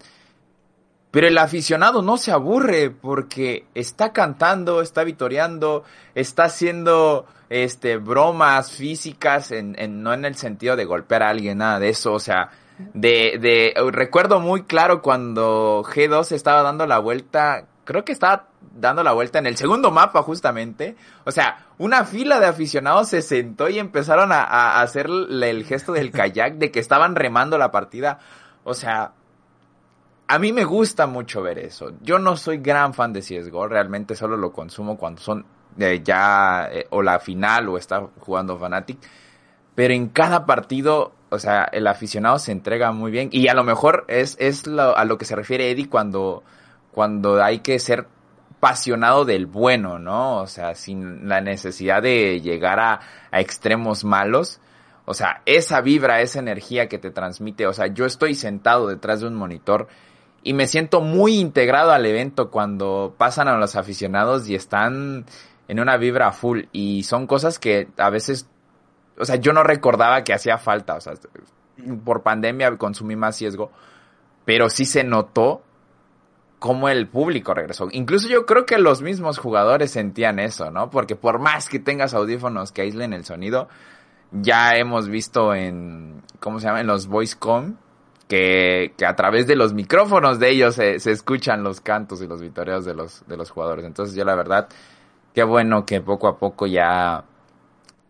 Pero el aficionado no se aburre porque está cantando, está vitoreando, está haciendo este bromas físicas en, en, no en el sentido de golpear a alguien, nada de eso, o sea, de, de recuerdo muy claro cuando G2 estaba dando la vuelta, creo que estaba dando la vuelta en el segundo mapa justamente, o sea, una fila de aficionados se sentó y empezaron a, hacer el gesto del kayak de que estaban remando la partida, o sea, a mí me gusta mucho ver eso. Yo no soy gran fan de CSGO, realmente solo lo consumo cuando son eh, ya eh, o la final o está jugando Fnatic. Pero en cada partido, o sea, el aficionado se entrega muy bien. Y a lo mejor es, es a lo que se refiere Eddie cuando, cuando hay que ser apasionado del bueno, ¿no? O sea, sin la necesidad de llegar a, a extremos malos. O sea, esa vibra, esa energía que te transmite. O sea, yo estoy sentado detrás de un monitor y me siento muy integrado al evento cuando pasan a los aficionados y están en una vibra full y son cosas que a veces, o sea, yo no recordaba que hacía falta, o sea, por pandemia consumí más riesgo, pero sí se notó cómo el público regresó. Incluso yo creo que los mismos jugadores sentían eso, ¿no? Porque por más que tengas audífonos que aíslen el sonido, ya hemos visto en, ¿cómo se llama? En los VoiceCom, que, que a través de los micrófonos de ellos se, se, escuchan los cantos y los vitoreos de los, de los jugadores. Entonces yo la verdad, qué bueno que poco a poco ya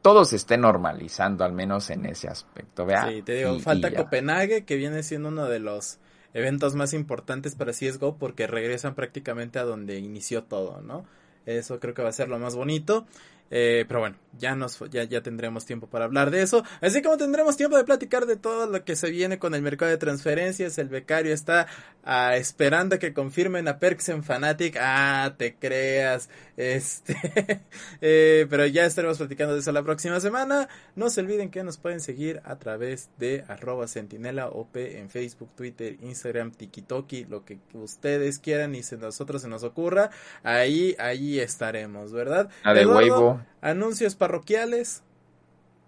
todo se esté normalizando, al menos en ese aspecto. ¿vea? Sí, te digo, Y- falta y. Copenhague, que viene siendo uno de los eventos más importantes para CSGO porque regresan prácticamente a donde inició todo, ¿no? Eso creo que va a ser lo más bonito. Eh, pero bueno, ya nos ya, ya tendremos tiempo para hablar de eso. Así como tendremos tiempo de platicar de todo lo que se viene con el mercado de transferencias. El becario está ah, esperando que confirmen a Perks en Fanatic. Ah, te creas. Este. eh, pero ya estaremos platicando de eso la próxima semana. No se olviden que nos pueden seguir a través de arroba sentinela OP en Facebook, Twitter, Instagram, TikToki, lo que ustedes quieran y se nosotros se nos ocurra. Ahí, ahí estaremos, ¿verdad? La de Eduardo, Weibo. Anuncios parroquiales.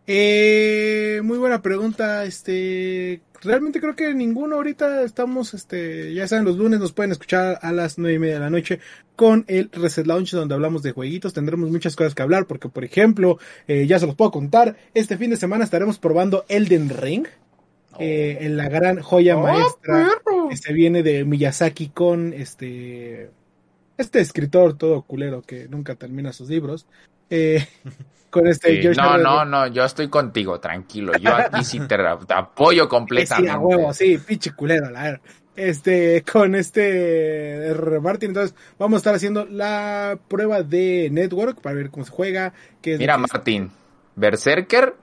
Eh, muy buena pregunta. Este, realmente creo que ninguno ahorita estamos, este, ya saben, los lunes nos pueden escuchar a las nueve y media de la noche con el Reset Launch donde hablamos de jueguitos. Tendremos muchas cosas que hablar porque, por ejemplo, eh, ya se los puedo contar. Este fin de semana estaremos probando Elden Ring. eh, en la gran joya Oh, maestra que se viene de Miyazaki con este este escritor todo culero que nunca termina sus libros eh, con este Sí, George no, no, no, yo estoy contigo, tranquilo. Yo aquí sí te, te apoyo Sí, completamente. a huevo, sí, pinche culero, la verdad. Este, con este R. Martin, entonces vamos a estar haciendo la prueba de Network para ver cómo se juega. Qué es Mira, que- Martín, Berserker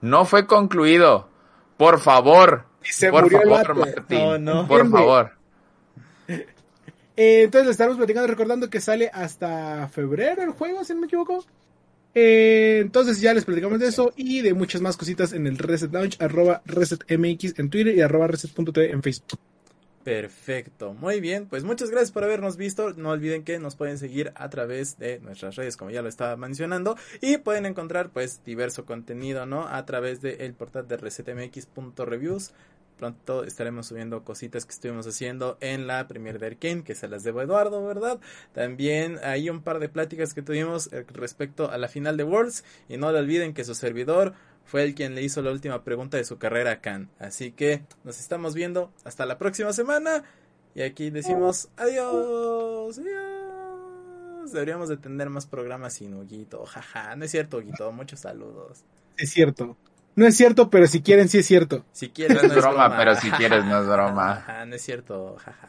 no fue concluido. Por favor. Y se por murió favor. Martín. No, no. Por Entiende. favor. Eh, entonces le estaremos platicando, recordando que sale hasta febrero el juego, si no me equivoco. Eh, entonces ya les platicamos de eso y de muchas más cositas en el Reset Launch, arroba ResetMX en Twitter y arroba Reset.tv en Facebook. Perfecto, muy bien, pues muchas gracias por habernos visto, no olviden que nos pueden seguir a través de nuestras redes como ya lo estaba mencionando y pueden encontrar pues diverso contenido, ¿no? A través del portal de resetmx.reviews, pronto estaremos subiendo cositas que estuvimos haciendo en la Premier de Arkane, que se las debo a Eduardo, ¿verdad? También hay un par de pláticas que tuvimos eh, respecto a la final de Worlds y no le olviden que su servidor fue el quien le hizo la última pregunta de su carrera a Khan. Así que nos estamos viendo hasta la próxima semana. Y aquí decimos adiós. Adiós. Deberíamos de tener más programas sin Huguito. Jaja, no es cierto, Huguito. Muchos saludos. Es cierto. No es cierto, pero si quieren, sí es cierto. Si quieres, No es broma, pero si quieres, no es broma. Ajá, no es cierto. Jaja.